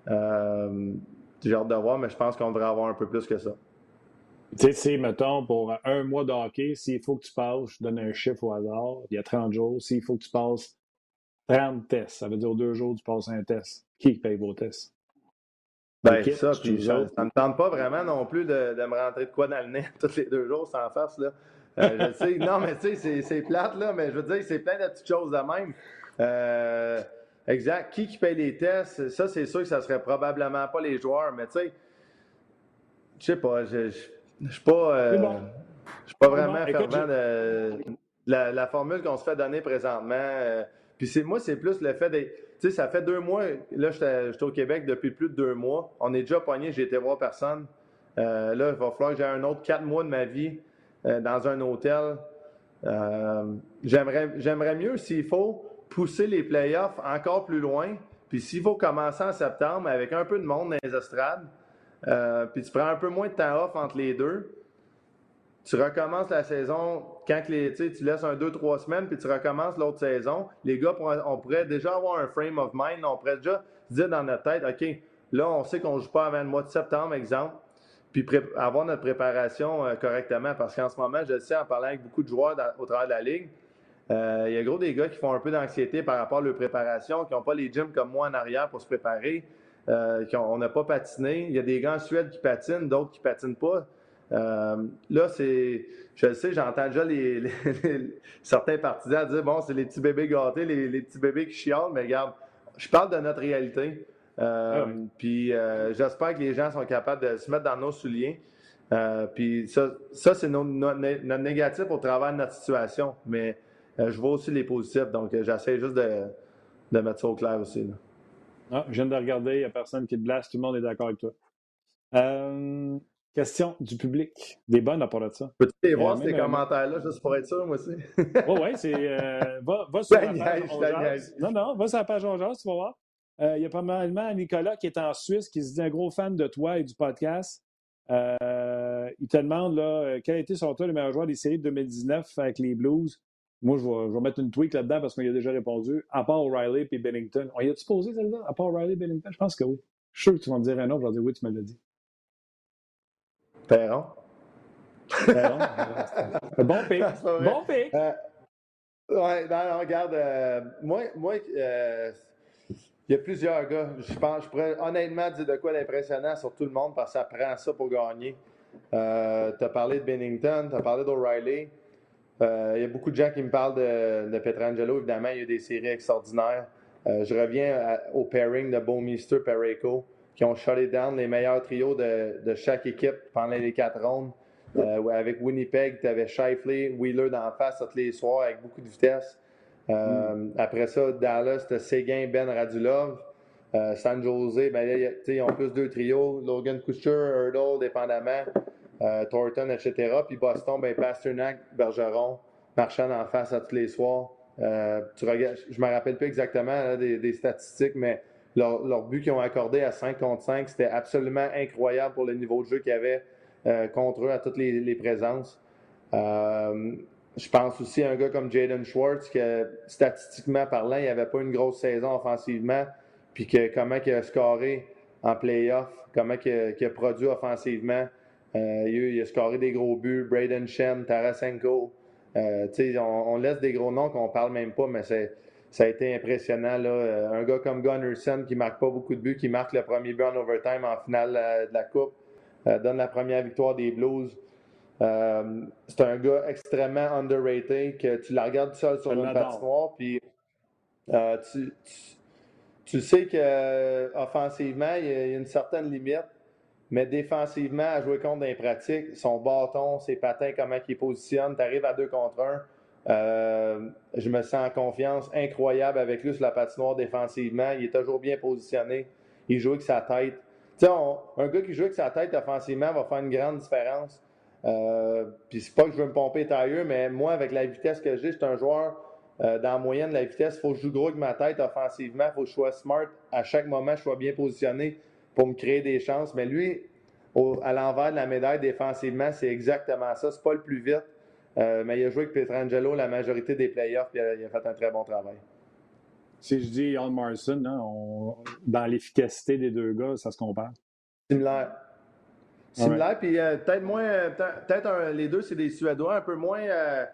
euh, j'ai hâte de voir, mais je pense qu'on devrait avoir un peu plus que ça. Tu sais, mettons, pour un mois de hockey, s'il faut que tu passes, je donne un chiffre au hasard, il y a 30 jours, s'il faut que tu passes 30 tests. Ça veut dire deux jours, tu passes un test. Qui paye vos tests? Ben, ça, puis ça, ne me tente pas vraiment non plus de, me rentrer de quoi dans le nez tous les deux jours sans face, là. Euh, je sais, non, mais tu sais, c'est plate, là, mais je veux dire, c'est plein de petites choses de même. Euh, exact. Qui qui paye les tests? Ça, c'est sûr que ça serait probablement pas les joueurs, mais tu sais, je sais pas, je suis pas, euh, pas vraiment fervent de, la, la, formule qu'on se fait donner présentement. Puis c'est, moi, c'est plus le fait d'être. Tu sais, ça fait deux mois. Là, j'étais, au Québec depuis plus de deux mois. On est déjà pogné, j'ai été voir personne. Euh, là, il va falloir que j'ai un autre quatre mois de ma vie euh, dans un hôtel. Euh, j'aimerais, j'aimerais mieux, s'il faut, pousser les playoffs encore plus loin. Puis s'il faut commencer en septembre avec un peu de monde dans les estrades, puis tu prends un peu moins de temps off entre les deux, tu recommences la saison quand tu laisses un, deux, trois semaines, puis tu recommences l'autre saison. Les gars, on pourrait déjà avoir un frame of mind. On pourrait déjà se dire dans notre tête, OK, là, on sait qu'on ne joue pas avant le mois de septembre, exemple, puis avoir notre préparation euh, correctement. Parce qu'en ce moment, je le sais, en parlant avec beaucoup de joueurs au travers de la Ligue, euh, il y a gros des gars qui font un peu d'anxiété par rapport à leur préparation, qui n'ont pas les gyms comme moi en arrière pour se préparer, euh, on n'a pas patiné. Il y a des gars en Suède qui patinent, d'autres qui ne patinent pas. Euh, là, c'est. Je le sais, j'entends déjà certains partisans dire bon, c'est les petits bébés gâtés, les, petits bébés qui chialent, mais regarde, je parle de notre réalité. Ah puis j'espère que les gens sont capables de se mettre dans nos souliers. puis ça, ça c'est notre négatif au travers de notre situation. Mais je vois aussi les positifs. Donc, j'essaie juste de, de, mettre ça au clair aussi. Ah, je viens de regarder, il n'y a personne qui te blasse, tout le monde est d'accord avec toi. Question du public. Des bonnes à part de ça. Peux-tu les voir ces commentaires-là, juste pour être sûr, moi aussi? oui, oui, c'est. Euh, va, va, sur la page Non, non, va sur la page Ongeance, tu vas voir. Euh, il y a pas mal Nicolas qui est en Suisse, qui se dit un gros fan de toi et du podcast. Euh, il te demande là, quel a été sur toi le meilleur joueur des séries de 2019 avec les Blues? Moi, je vais, je vais mettre une tweak là-dedans parce qu'on y a déjà répondu. À part O'Reilly et Bennington. On y a-tu posé celle-là? À part O'Reilly et Bennington? Je pense que oui. Je suis sûr que tu vas me dire un autre. Je vais dire oui, tu me l'as dit. Perron. Perron? bon pic. Bon pic. Euh, ouais, non, regarde, euh, moi, moi euh, il y a plusieurs gars. Je pense, je pourrais honnêtement dire de quoi d'impressionnant sur tout le monde parce que ça prend ça pour gagner. tu as parlé de Bennington, tu as parlé d'O'Reilly. Il y a beaucoup de gens qui me parlent de, de Petrangelo. Évidemment, il y a des séries extraordinaires. je reviens au pairing de Beaumister Pareco qui ont shut down les meilleurs trios de, chaque équipe pendant les quatre rondes. Euh, avec Winnipeg, tu avais Shifley, Wheeler d'en face tous les soirs avec beaucoup de vitesse. Euh, mm. Après ça, Dallas, tu Seguin, Ben Radulov. Euh, San Jose, ben, ils ont plus deux trios. Logan Kucher, Hurdle, dépendamment. Thornton, etc. Puis Boston, ben, Pasternak, Bergeron, Marchand en face à tous les soirs. tu regardes, je ne me rappelle plus exactement des, statistiques, mais leur, but qu'ils ont accordé à 5 contre 5, c'était absolument incroyable pour le niveau de jeu qu'il y avait euh, contre eux à toutes les, présences. Euh, je pense aussi à un gars comme Jaden Schwartz, que statistiquement parlant, il n'avait pas une grosse saison offensivement, puis que comment il a scoré en playoff, comment il a, produit offensivement. Euh, il, a, scoré des gros buts, Braden Shen, Tarasenko. on, on, laisse des gros noms qu'on parle même pas, mais c'est ça a été impressionnant. Là. Euh, un gars comme Gunnarsson qui marque pas beaucoup de buts, qui marque le premier but en overtime en finale euh, de la Coupe, euh, donne la première victoire des Blues. c'est un gars extrêmement underrated, que tu la regardes seul sur une patinoire, puis tu, tu, sais qu'offensivement, il y a une certaine limite, mais défensivement, à jouer contre des pratiques, son bâton, ses patins, comment il positionne, tu arrives à deux contre un euh, je me sens en confiance incroyable avec lui sur la patinoire défensivement. Il est toujours bien positionné. Il joue avec sa tête. Sais, un gars qui joue avec sa tête offensivement va faire une grande différence. Euh, Puis c'est pas que je veux me pomper tailleux, mais moi, avec la vitesse que j'ai, je suis un joueur euh, dans la moyenne de la vitesse. Il faut que je joue gros avec ma tête offensivement. Il faut que je sois smart à chaque moment, je sois bien positionné pour me créer des chances. Mais lui, à l'envers de la médaille défensivement, c'est exactement ça. C'est pas le plus vite. Euh, mais il a joué avec Petrangelo la majorité des playoffs et il a, fait un très bon travail. Si je dis Al Morrison, hein, dans l'efficacité des deux gars, ça se compare? Similaire. Similaire, puis euh, peut-être moins. Peut-être les deux, c'est des Suédois un peu moins euh,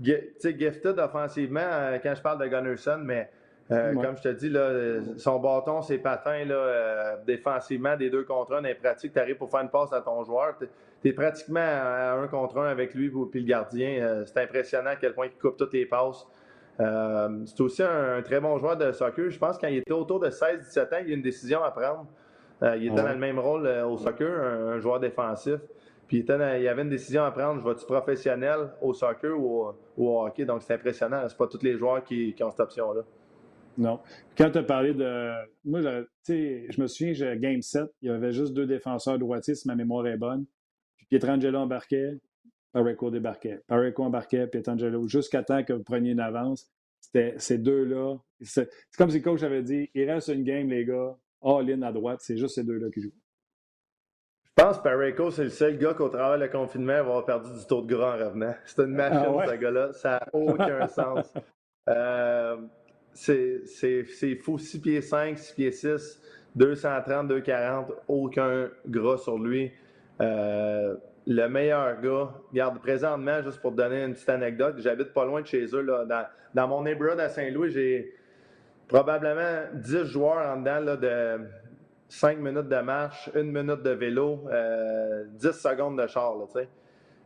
gifted offensivement quand je parle de Gunnarsson, mais comme je te dis, là, son bâton, ses patins, là, défensivement, des deux contre un, est pratique. Tu arrives pour faire une passe à ton joueur tu es pratiquement à un contre un avec lui puis le gardien. Euh, c'est impressionnant à quel point il coupe toutes les passes. Euh, c'est aussi un, très bon joueur de soccer. Je pense quand il était autour de 16-17 ans, il y a une décision à prendre. Euh, il était dans le même rôle au soccer, un, joueur défensif. Puis il, y avait une décision à prendre. Je vais-tu professionnel au soccer ou au, hockey? Donc c'est impressionnant. C'est pas tous les joueurs qui, ont cette option-là. Non. Quand tu as parlé de. Moi, je me souviens, j'ai Game 7, il y avait juste deux défenseurs droitiers, si ma mémoire est bonne. Pietrangelo embarquait, Pareco débarquait. Pareco embarquait, Pietrangelo, jusqu'à temps que vous preniez une avance. C'était ces deux-là. C'est comme si le coach avait dit il reste une game, les gars, all-in à droite, c'est juste ces deux-là qui jouent. Je pense que Pareco, c'est le seul gars qu'au travers le confinement va avoir perdu du taux de gras en revenant. C'est une machine, ah ce gars-là. Ça n'a aucun sens. Euh, c'est fou. 6 pieds 5, 6 pieds 6, 230, 240, aucun gras sur lui. Euh, le meilleur gars, regarde, présentement, juste pour te donner une petite anecdote, j'habite pas loin de chez eux. Là, dans, mon neighborhood à Saint-Louis, j'ai probablement 10 joueurs en dedans de 5 minutes de marche, 1 minute de vélo, 10 euh, secondes de char. Là,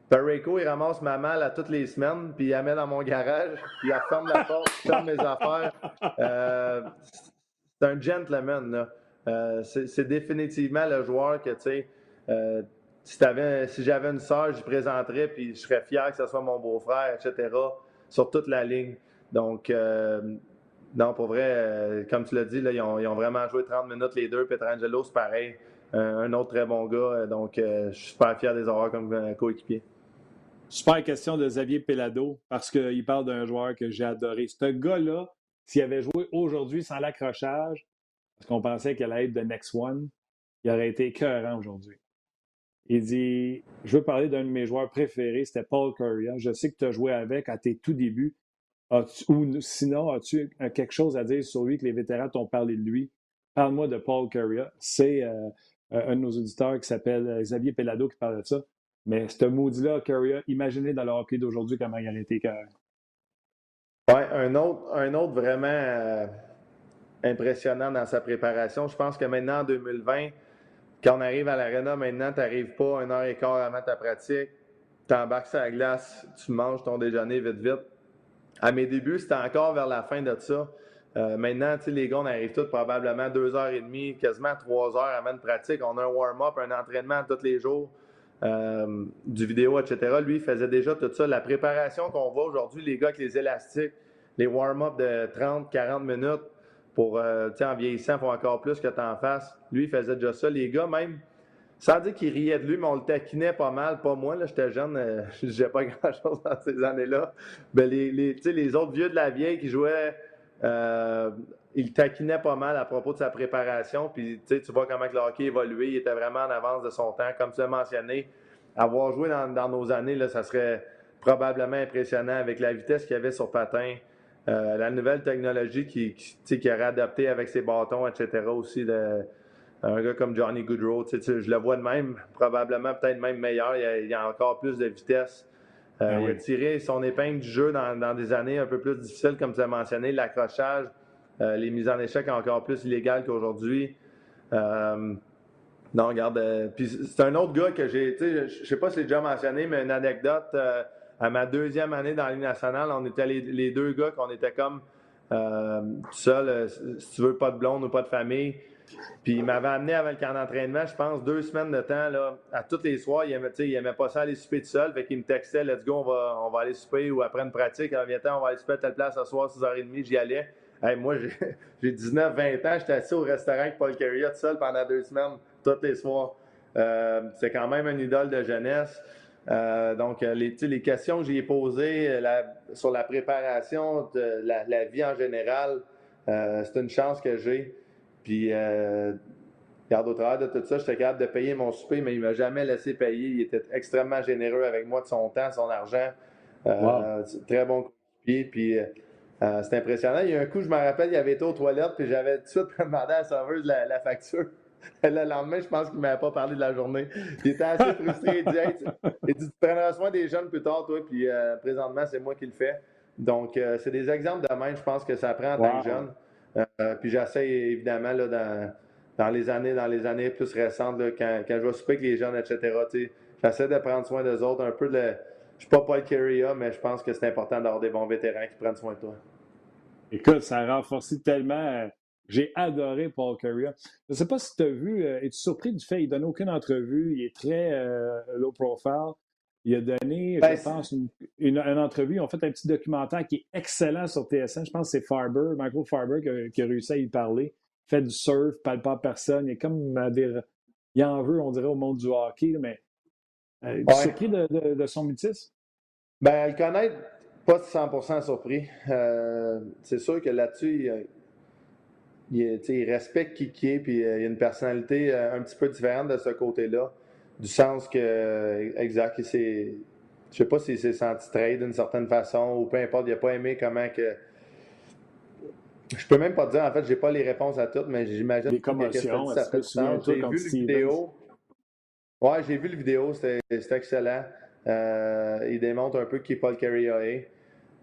Pareco, il ramasse ma malle à toutes les semaines, puis il la met dans mon garage, puis il ferme la porte, il ferme mes affaires. Euh, un gentleman. c'est définitivement le joueur que, tu sais, si, j'avais une sœur, j'y présenterais, puis je serais fier que ce soit mon beau-frère, etc., sur toute la ligne. Donc, non, pour vrai, comme tu l'as dit, ils, ont, vraiment joué 30 minutes les deux. Petrangelo, c'est pareil. un autre très bon gars. Donc, je suis super fier des avoir comme coéquipier. Super question de Xavier Pelado, parce qu'il parle d'un joueur que j'ai adoré. Ce gars-là, s'il avait joué aujourd'hui sans l'accrochage, parce qu'on pensait qu'il allait être the next one, il aurait été écœurant aujourd'hui. Il dit Je veux parler d'un de mes joueurs préférés, c'était Paul Curry. Je sais que tu as joué avec à tes tout débuts. ou sinon, as-tu quelque chose à dire sur lui que les vétérans t'ont parlé de lui? Parle-moi de Paul Curry. C'est euh, un de nos auditeurs qui s'appelle euh, Xavier Pelado qui parle de ça. Mais ce maudit-là, Curry, imaginez dans le hockey d'aujourd'hui comment il a été. Oui, un autre, un autre vraiment euh, impressionnant dans sa préparation. Je pense que maintenant, en 2020, quand on arrive à l'aréna, maintenant, tu n'arrives pas une heure et quart avant ta pratique, tu embarques sur la glace, tu manges ton déjeuner vite, vite. À mes débuts, c'était encore vers la fin de ça. Euh, maintenant, les gars, on arrive tous probablement deux heures et demie, quasiment trois heures avant une pratique. On a un warm-up, un entraînement tous les jours. Euh, du vidéo, etc. Lui, il faisait déjà tout ça. La préparation qu'on voit aujourd'hui, les gars avec les élastiques, les warm-up de 30, 40 minutes pour, euh, en vieillissant, il faut encore plus que tu en fasses. Lui, il faisait déjà ça. Les gars, même, sans dire qu'il riait de lui, mais on le taquinait pas mal. Pas moi, là, j'étais jeune, euh, je disais pas grand-chose dans ces années-là. Ben, les, les, les autres vieux de la vieille qui jouaient il taquinait pas mal à propos de sa préparation. Puis tu vois comment le hockey évolué. Il était vraiment en avance de son temps. Comme tu l'as mentionné, avoir joué dans, nos années, là, ça serait probablement impressionnant avec la vitesse qu'il avait sur patin, euh, la nouvelle technologie qui, qui, qui aurait adapté avec ses bâtons, etc. aussi. Un gars comme Johnny Goodrow, je le vois de même, probablement peut-être même meilleur. Il y, a, encore plus de vitesse. Euh, ah il a tiré son épingle du jeu dans, dans, des années un peu plus difficiles, comme tu as mentionné, l'accrochage. Euh, les mises en échec encore plus illégales qu'aujourd'hui. Euh, non, regarde. Puis c'est un autre gars que j'ai, tu sais, je sais pas si j'ai déjà mentionné, mais une anecdote. À ma deuxième année dans la nationale, on était les, deux gars qu'on était comme tout seul, si tu veux, pas de blonde ou pas de famille. Puis il m'avait amené avant le camp d'entraînement, je pense, deux semaines de temps, là, à tous les soirs. Il aimait, il pas ça aller souper tout seul. Fait qu'il me textait, let's go, on va, on va aller souper ou après une pratique, en viens on va aller souper à telle place ce soir, 6h30, j'y allais moi, j'ai 19-20 ans, j'étais assis au restaurant avec Paul Carrier tout seul pendant deux semaines, tous les soirs. Euh, c'est quand même une idole de jeunesse. Euh, donc, euh, les, les questions que j'ai posées sur la préparation de la, vie en général, c'est une chance que j'ai. Puis, regarde, au travers de tout ça, j'étais capable de payer mon souper, mais il ne m'a jamais laissé payer. Il était extrêmement généreux avec moi de son temps, son argent. Très bon pied. Puis, euh, c'est impressionnant. Il y a un coup, je me rappelle, il avait été aux toilettes, puis j'avais tout de suite demandé à la serveuse la, facture. Le lendemain, je pense qu'il ne m'avait pas parlé de la journée. Il était assez frustré. Il dit, hey, tu, tu prendras soin des jeunes plus tard, toi, puis euh, présentement, c'est moi qui le fais. Donc, euh, c'est des exemples de même, je pense que ça prend en tant que jeune. puis j'essaie évidemment là, dans, les années, dans les années plus récentes, quand, quand, je vais souper avec les jeunes, etc., j'essaie de prendre soin des autres, un peu de. Je ne suis pas Paul Carrier, mais je pense que c'est important d'avoir des bons vétérans qui prennent soin de toi. Écoute, ça a renforcé tellement. Euh, j'ai adoré Paul Curry. Je ne sais pas si tu as vu, euh, es-tu surpris du fait qu'il ne donne aucune entrevue, il est très euh, low profile. Il a donné, je ben, pense, une, entrevue. Ils ont fait un petit documentaire qui est excellent sur TSN. Je pense que c'est Farber, Michael Farber, qui a, réussi à y parler. Il fait du surf, parle pas à personne. Il est comme Il en veut, on dirait, au monde du hockey, mais. es surpris de, son mutisme? Ben, le connaître, pas 100% surpris. Euh, c'est sûr que là-dessus, il, respecte qui qui est, puis euh, il a une personnalité euh, un petit peu différente de ce côté-là. Du sens que, exact, c'est. Je sais pas s'il s'est senti trade d'une certaine façon ou peu importe, il n'a pas aimé comment que. Je peux même pas dire, en fait, j'ai pas les réponses à toutes, mais j'imagine que ça fait J'ai vu la vidéo. Ouais, j'ai vu la vidéo, c'était excellent. Euh, il démontre un peu qui est Paul Carrier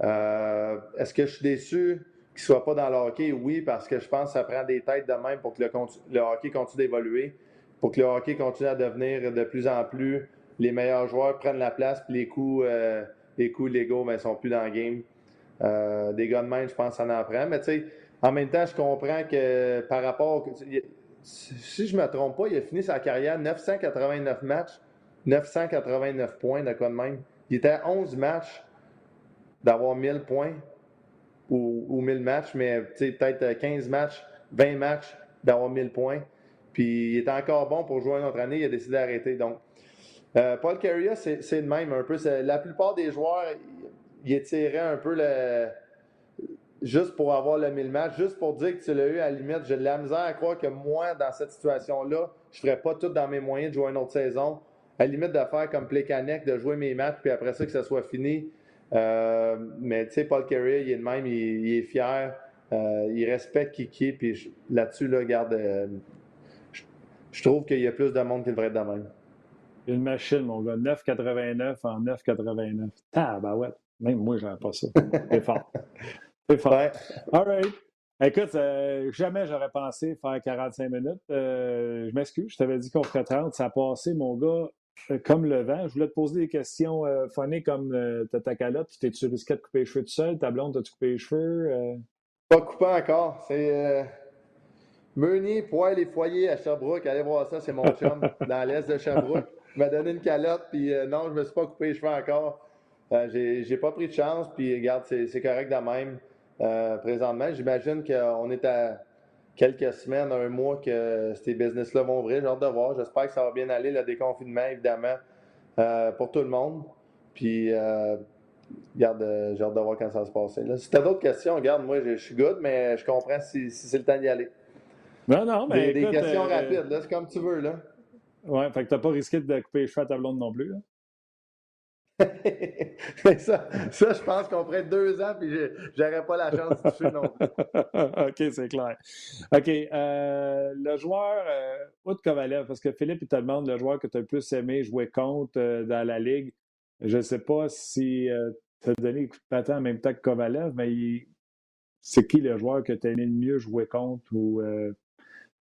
euh, Est-ce que je suis déçu? Qu'il ne soit pas dans le hockey? Oui, parce que je pense que ça prend des têtes de même pour que le, hockey continue d'évoluer, pour que le hockey continue à devenir de plus en plus les meilleurs joueurs prennent la place, puis les coups, euh, les coups légaux ben, sont plus dans le game. des gars de même, je pense, ça en prend. Mais tu sais, en même temps, je comprends que par rapport. Si je ne me trompe pas, il a fini sa carrière 989 matchs, 989 points de quoi de même. Il était à 11 matchs d'avoir 1000 points ou, ou 1000 matchs, mais peut-être 15 matchs, 20 matchs d'avoir 1000 points. Puis il était encore bon pour jouer une autre année, il a décidé d'arrêter. Donc, euh, Paul Carrier, c'est le même un peu. La plupart des joueurs, ils étiraient un peu le, juste pour avoir le 1000 matchs, juste pour dire que tu l'as eu à la limite. J'ai de la misère à croire que moi, dans cette situation-là, je ne ferais pas tout dans mes moyens de jouer une autre saison. À la limite de faire comme Plekanec, de jouer mes matchs, puis après ça, que ça soit fini. Euh, mais tu sais, Paul Carrier, il est de même, il, est fier, euh, il respecte Kiki, puis là-dessus, là, regarde, euh, je, trouve qu'il y a plus de monde qui devrait être de même. Une machine, mon gars. 9,89 en 9,89. Ah, bah ouais. Même moi, j'aurais pas ça. C'est fort. C'est fort. All right. Écoute, jamais j'aurais pensé faire 45 minutes. je m'excuse, je t'avais dit qu'on ferait 30. Ça a passé, mon gars, comme le vent. Je voulais te poser des questions euh, comme euh, ta calotte. T'es-tu risqué de couper les cheveux tout seul? Ta blonde, t'as-tu coupé les cheveux? Euh? Pas coupé encore. C'est euh, Meunier, Poil et Foyer à Sherbrooke. Allez voir ça, c'est mon chum dans l'est de Sherbrooke. Il m'a donné une calotte, puis non, je me suis pas coupé les cheveux encore. j'ai pas pris de chance, puis regarde, c'est correct de même. présentement, j'imagine qu'on est à quelques semaines, un mois que ces business-là vont ouvrir. J'ai hâte de voir. J'espère que ça va bien aller, le déconfinement, évidemment, euh, pour tout le monde. Puis, euh, regarde, euh, j'ai hâte de voir quand ça va se passer. Là. Si tu as d'autres questions, regarde, moi, je, suis good, mais je comprends si, c'est le temps d'y aller. Non, non, mais. Des, des questions rapides, c'est comme tu veux, là. Ouais, fait que t'as pas risqué de couper les cheveux à ta blonde non plus, là. ça, ça, je pense qu'on ferait deux ans, puis j'aurais pas la chance de toucher non. OK, c'est clair. OK. Euh, le joueur, euh, Kovalev, parce que Philippe, il te demande le joueur que tu as le plus aimé jouer contre euh, dans la Ligue. Je ne sais pas si euh, tu as donné le coup de patin en même temps que Kovalev, mais c'est qui le joueur que tu as aimé le mieux jouer contre ou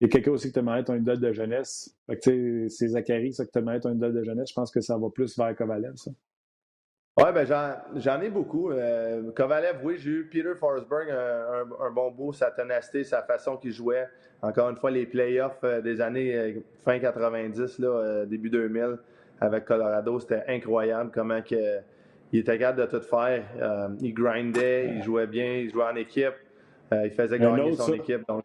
il y a quelqu'un aussi qui te demandé ton idole de jeunesse. Que, c'est Zachary, ça, que te demandé ton idole de jeunesse. Je pense que ça va plus vers Kovalev, ça. Oui, ben j'en ai beaucoup. Euh, Kovalev, oui, j'ai eu Peter Forsberg, un, bon bout, sa ténacité, sa façon qu'il jouait. Encore une fois, les playoffs euh, des années euh, fin 90, là, début 2000, avec Colorado, c'était incroyable comment que, il était capable de tout faire. il grindait, il jouait bien, il jouait en équipe, il faisait gagner son équipe. Donc,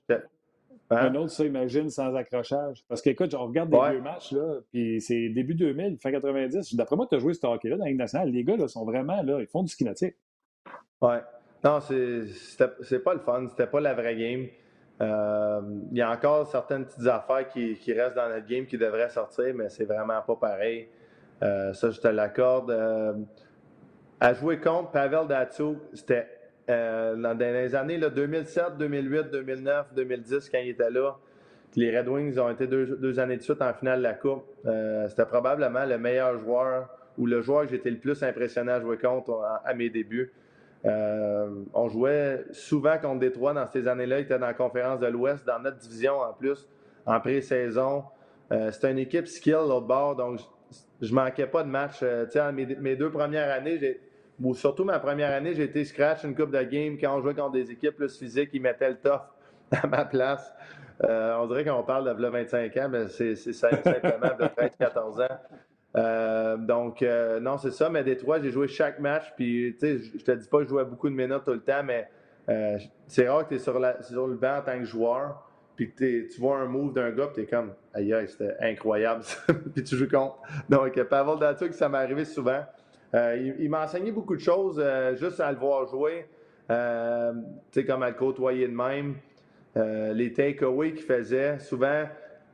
Hein? Un autre, ça, imagine, sans accrochage. Parce qu'écoute, on regarde des vieux matchs, là, puis c'est début 2000, fin 90. D'après moi, tu as joué ce hockey-là dans la Ligue nationale. Les gars, là, sont vraiment, là, ils font du ski nautique. Ouais. Non, c'est pas le fun. C'était pas la vraie game. Euh, il y a encore certaines petites affaires qui, qui, restent dans notre game qui devraient sortir, mais c'est vraiment pas pareil. Euh, ça, je te l'accorde. Euh, à jouer contre Pavel Datsuk, c'était euh, dans les années là, 2007, 2008, 2009, 2010, quand il était là, les Red Wings ont été deux, années de suite en finale de la Coupe. Euh, c'était probablement le meilleur joueur ou le joueur que j'étais le plus impressionné à jouer contre à, mes débuts. Euh, on jouait souvent contre Détroit dans ces années-là. Il était dans la conférence de l'Ouest, dans notre division en plus, en pré-saison. C'était une équipe skill l'autre bord, donc je, manquais pas de match. mes, mes, deux premières années, j'ai surtout ma première année, j'ai été scratch une coupe de game quand on jouait contre des équipes plus physiques, ils mettaient le tough à ma place. Euh, on dirait qu'on parle de 25 ans, mais c'est simplement de 13-14 ans. Euh, donc, euh, non, c'est ça. Mais Détroit, j'ai joué chaque match. Puis, tu sais, je te dis pas que je jouais beaucoup de minutes tout le temps, mais c'est rare que tu es sur, le banc en tant que joueur. Puis tu vois un move d'un gars, puis tu es comme, aïe, c'était incroyable. puis tu joues contre. Donc, Pavel Datsuk, ça m'est arrivé souvent. Euh, il, m'a enseigné beaucoup de choses euh, juste à le voir jouer, euh, tu comme à le côtoyer de même. les takeaways qu'il faisait, souvent,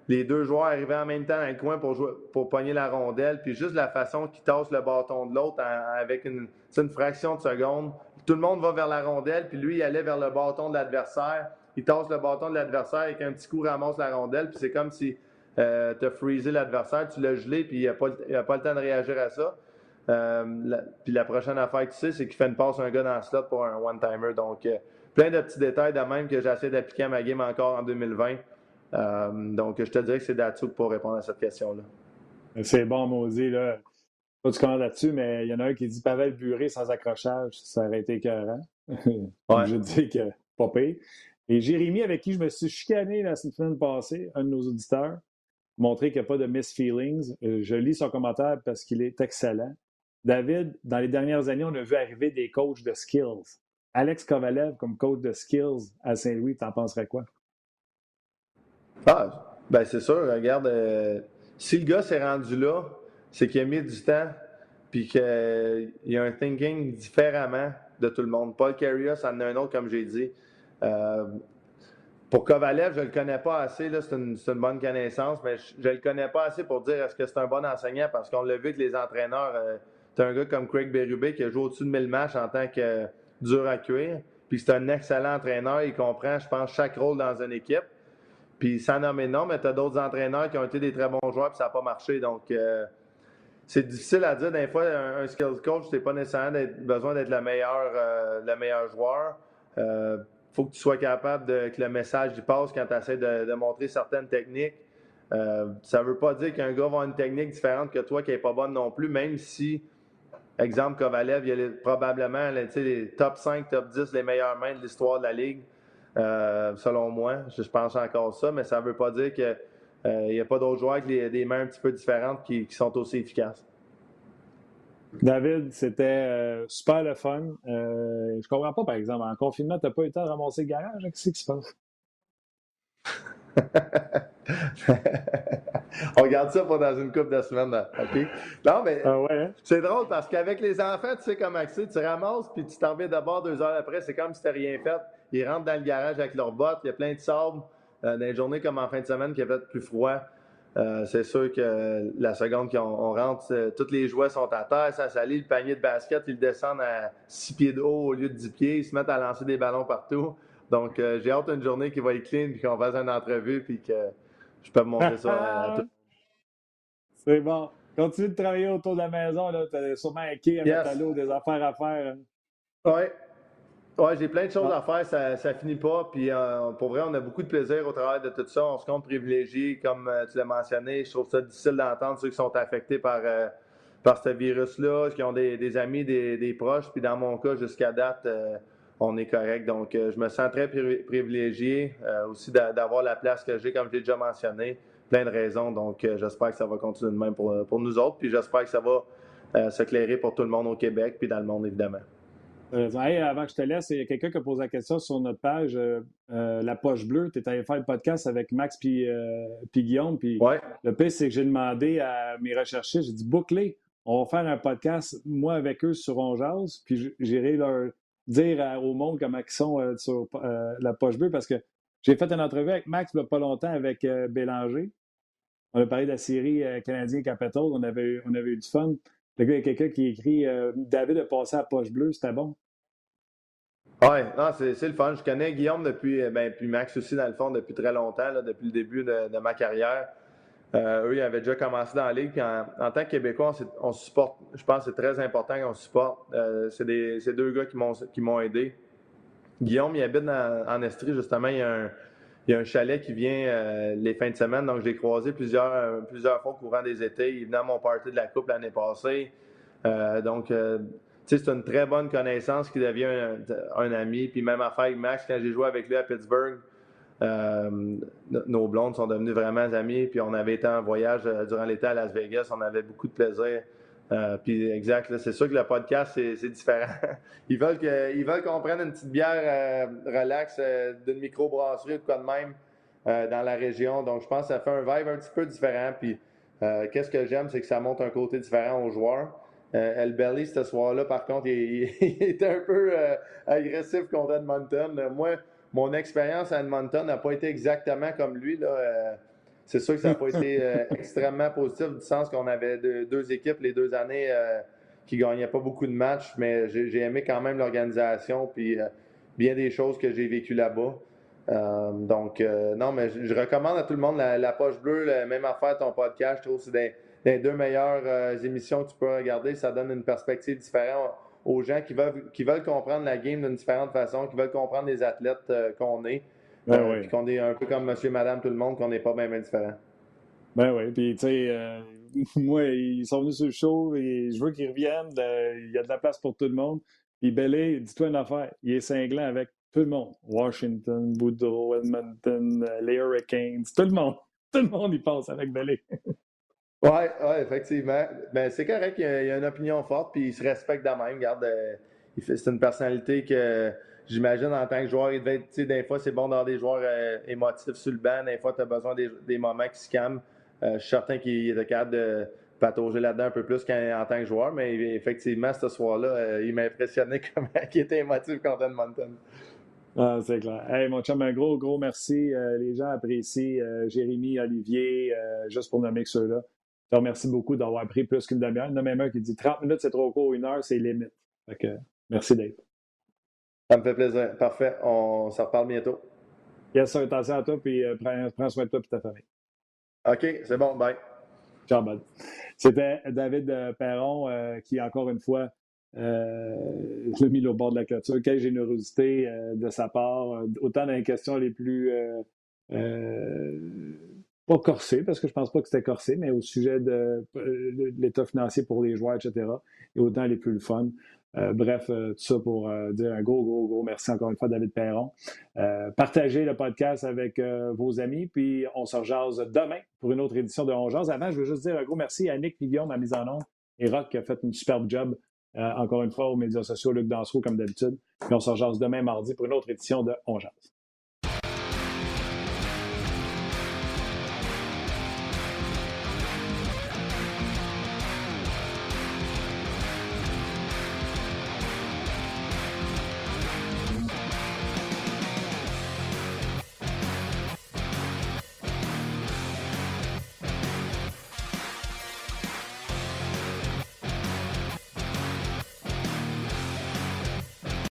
les deux joueurs arrivaient en même temps dans le coin pour, jouer, pour pogner la rondelle, puis juste la façon qu'il tasse le bâton de l'autre avec une, fraction de seconde. Tout le monde va vers la rondelle, puis lui, il allait vers le bâton de l'adversaire. Il tasse le bâton de l'adversaire avec un petit coup ramasse la rondelle, puis c'est comme si tu as freezé l'adversaire, tu l'as gelé, puis il n'a pas, pas, le temps de réagir à ça. Euh, puis la prochaine affaire que tu sais, c'est qu'il fait une passe à un gars dans le slot pour un one-timer. Donc, euh, plein de petits détails de même que j'essaie d'appliquer à ma game encore en 2020. Euh, donc, je te dirais que c'est Datsuk pour répondre à cette question-là. C'est bon, maudit. Là. Pas du comment là-dessus, mais il y en a un qui dit Pavel Buré sans accrochage, ça aurait été écœurant. Je dis que pas pire. Et Jérémy, avec qui je me suis chicané la semaine passée, un de nos auditeurs, montré qu'il n'y a pas de misfeelings. Je lis son commentaire parce qu'il est excellent. David, dans les dernières années, on a vu arriver des coachs de skills. Alex Kovalev comme coach de skills à Saint-Louis, t'en penserais quoi? Ah, ben c'est sûr. Regarde, euh, si le gars s'est rendu là, c'est qu'il a mis du temps puis qu'il a un thinking différemment de tout le monde. Paul Carrier, ça en a un autre, comme j'ai dit. Euh, pour Kovalev, je ne le connais pas assez, c'est une, une, bonne connaissance, mais je ne le connais pas assez pour dire est-ce que c'est un bon enseignant parce qu'on l'a vu que les entraîneurs, euh, tu as un gars comme Craig Berube qui a joué au-dessus de 1000 matchs en tant que dur à cuire, puis c'est un excellent entraîneur, il comprend, je pense, chaque rôle dans une équipe. Puis sans nommer non, mais tu as d'autres entraîneurs qui ont été des très bons joueurs, puis ça n'a pas marché. Donc, euh, c'est difficile à dire. Des fois, un, skills coach, tu pas nécessairement besoin d'être le meilleur, euh, le meilleur joueur. Euh, faut que tu sois capable de, que le message y passe quand tu essaies de, montrer certaines techniques. ça ne veut pas dire qu'un gars va avoir une technique différente que toi qui n'est pas bonne non plus, même si, exemple, Kovalev, il y a probablement les top 5, top 10 les meilleures mains de l'histoire de la Ligue. Euh, selon moi. Je, pense encore ça, mais ça ne veut pas dire qu'il euh, n'y a pas d'autres joueurs avec des mains un petit peu différentes qui, sont aussi efficaces. David, c'était euh, super le fun. je je comprends pas, par exemple, en confinement, tu n'as pas eu le temps de ramasser le garage? Qu'est-ce qui se passe? On regarde ça pour dans une couple de semaines. OK? Non, mais ah hein? c'est drôle parce qu'avec les enfants, tu sais comment c'est. Tu ramasses puis tu t'en reviens d'abord deux heures après. C'est comme si tu rien fait. Ils rentrent dans le garage avec leurs bottes. Il y a plein de sable. Euh, dans les journées comme en fin de semaine qui a fait plus froid, euh, c'est sûr que la seconde qu'on rentre, euh, tous les jouets sont à terre, ça salit, le panier de basket, ils descendent à 6 pieds de haut au lieu de 10 pieds, ils se mettent à lancer des ballons partout. Donc, j'ai hâte d'une journée qui va être clean, puis qu'on fasse une entrevue, puis que je peux montrer ça à, tout C'est bon. Continue de travailler autour de la maison, là. Tu as sûrement un quai à mettre à l'eau, des affaires à faire. Hein. Oui, oui, j'ai plein de choses à faire, ça, ça finit pas. Puis euh, pour vrai, on a beaucoup de plaisir au travail de tout ça. On se compte privilégié, comme euh, tu l'as mentionné. Je trouve ça difficile d'entendre ceux qui sont affectés par, euh, par ce virus-là, qui ont des, amis, des, proches. Puis dans mon cas, jusqu'à date, on est correct. Donc, je me sens très privilégié aussi d'avoir la place que j'ai, comme je l'ai déjà mentionné. Plein de raisons. Donc, j'espère que ça va continuer de même pour, pour nous autres. Puis j'espère que ça va s'éclairer pour tout le monde au Québec, puis dans le monde, évidemment. Euh, avant que je te laisse, il y a quelqu'un qui a posé la question sur notre page, euh, euh, La Poche Bleue. Tu es allé faire le podcast avec Max puis, Guillaume. Puis Le pire, c'est que j'ai demandé à mes recherchistes, j'ai dit bouclé, on va faire un podcast, moi avec eux, sur Onjaz. Puis j'irai leur dire au monde comment ils sont sur La Poche Bleue parce que j'ai fait une entrevue avec Max il n'y a pas longtemps avec Bélanger. On a parlé de la série Canadien Capital. On avait, on avait eu du fun. il y a quelqu'un qui écrit David a passé à poche bleue, c'était bon. Oui, c'est le fun. Je connais Guillaume depuis, euh, ben, puis Max aussi, dans le fond, depuis très longtemps, depuis le début de, ma carrière. Euh, eux, ils avaient déjà commencé dans la ligue. En, tant que Québécois, on, supporte. Je pense que c'est très important qu'on supporte. Euh, c'est deux gars qui m'ont aidé. Guillaume, il habite en Estrie, justement. Il y a un, il y a un chalet qui vient les fins de semaine. Donc, je l'ai croisé plusieurs, plusieurs fois au courant des étés. Il venait à mon party de la Coupe l'année passée. donc, c'est une très bonne connaissance qui devient un, ami. Puis même affaire avec Max, quand j'ai joué avec lui à Pittsburgh, euh, nos blondes sont devenues vraiment amies. Puis on avait été en voyage euh, durant l'été à Las Vegas. On avait beaucoup de plaisir. Euh, puis exact, c'est sûr que le podcast, c'est différent. ils, veulent qu'on prenne une petite bière relax d'une microbrasserie ou de quoi de même dans la région. Donc je pense que ça fait un vibe un petit peu différent. Puis qu'est-ce que j'aime, c'est que ça montre un côté différent aux joueurs. Euh, El Belly, ce soir-là, par contre, il, était un peu euh, agressif contre Edmonton. moi, mon expérience à Edmonton n'a pas été exactement comme lui. Euh, c'est sûr que ça n'a pas été extrêmement positif du sens qu'on avait deux, équipes les deux années qui ne gagnaient pas beaucoup de matchs, mais j'ai aimé quand même l'organisation puis bien des choses que j'ai vécues là-bas. donc, non, mais je, recommande à tout le monde la, poche bleue, la même affaire, ton podcast. Je trouve que c'est les deux meilleures euh, émissions que tu peux regarder. Ça donne une perspective différente aux gens qui veulent, qui veulent comprendre la game d'une différente façon, qui veulent comprendre les athlètes euh, qu'on est. Ben euh, puis qu'on est un peu comme monsieur, madame, tout le monde, qu'on n'est pas bien, différent. Ben oui, puis tu sais, moi, ils sont venus sur le show et je veux qu'ils reviennent. Il y a de la place pour tout le monde. Puis Bellé, dis-toi une affaire, il est cinglant avec Tout le monde. Washington, Boudreaux, Edmonton, les Hurricanes, tout le monde. Tout le monde y pense avec Belé. Oui, ouais, effectivement. Ben, c'est correct, il y, a, une opinion forte, puis il se respecte de même. Regarde, euh, c'est une personnalité que j'imagine en tant que joueur, il devait être, fois, c'est bon d'avoir des joueurs euh, émotifs sur le banc, des fois, tu as besoin des, moments qui se calment. Euh, je suis certain qu'il est capable de patauger là-dedans un peu plus qu'en tant que joueur, mais effectivement, ce soir-là, il m'a impressionné comment il était émotif contre Edmonton. Ah, c'est clair. Hey, mon chum, un gros, gros merci. les gens apprécient. Jérémy, Olivier, juste pour nommer ceux-là. Je te remercie beaucoup d'avoir pris plus qu'une demi-heure. Il y en a même un qui dit 30 minutes, c'est trop court, une heure, c'est limite. Fait merci Dave. Ça me fait plaisir. Parfait. On s'en reparle bientôt. Yes, attention à toi, puis euh, prends, soin de toi et ta famille. OK, c'est bon. Bye. Ciao, bud. C'était David euh, Perron euh, qui, encore une fois, l'a mis au bord de la clôture. Quelle générosité de sa part. Autant dans les questions les plus pas corsé, parce que je pense pas que c'était corsé, mais au sujet de, l'état financier pour les joueurs, etc. Et autant les plus le fun. Euh, bref, euh, tout ça pour euh, dire un gros, gros, gros merci encore une fois, David Perron. partagez le podcast avec vos amis, puis on se rejase demain pour une autre édition de On Avant, je veux juste dire un gros merci à Nick Guillaume, ma mise en onde, et Rock qui a fait une superbe job, encore une fois, aux médias sociaux, Luc Dansereau, comme d'habitude. Puis on se rejase demain mardi pour une autre édition de On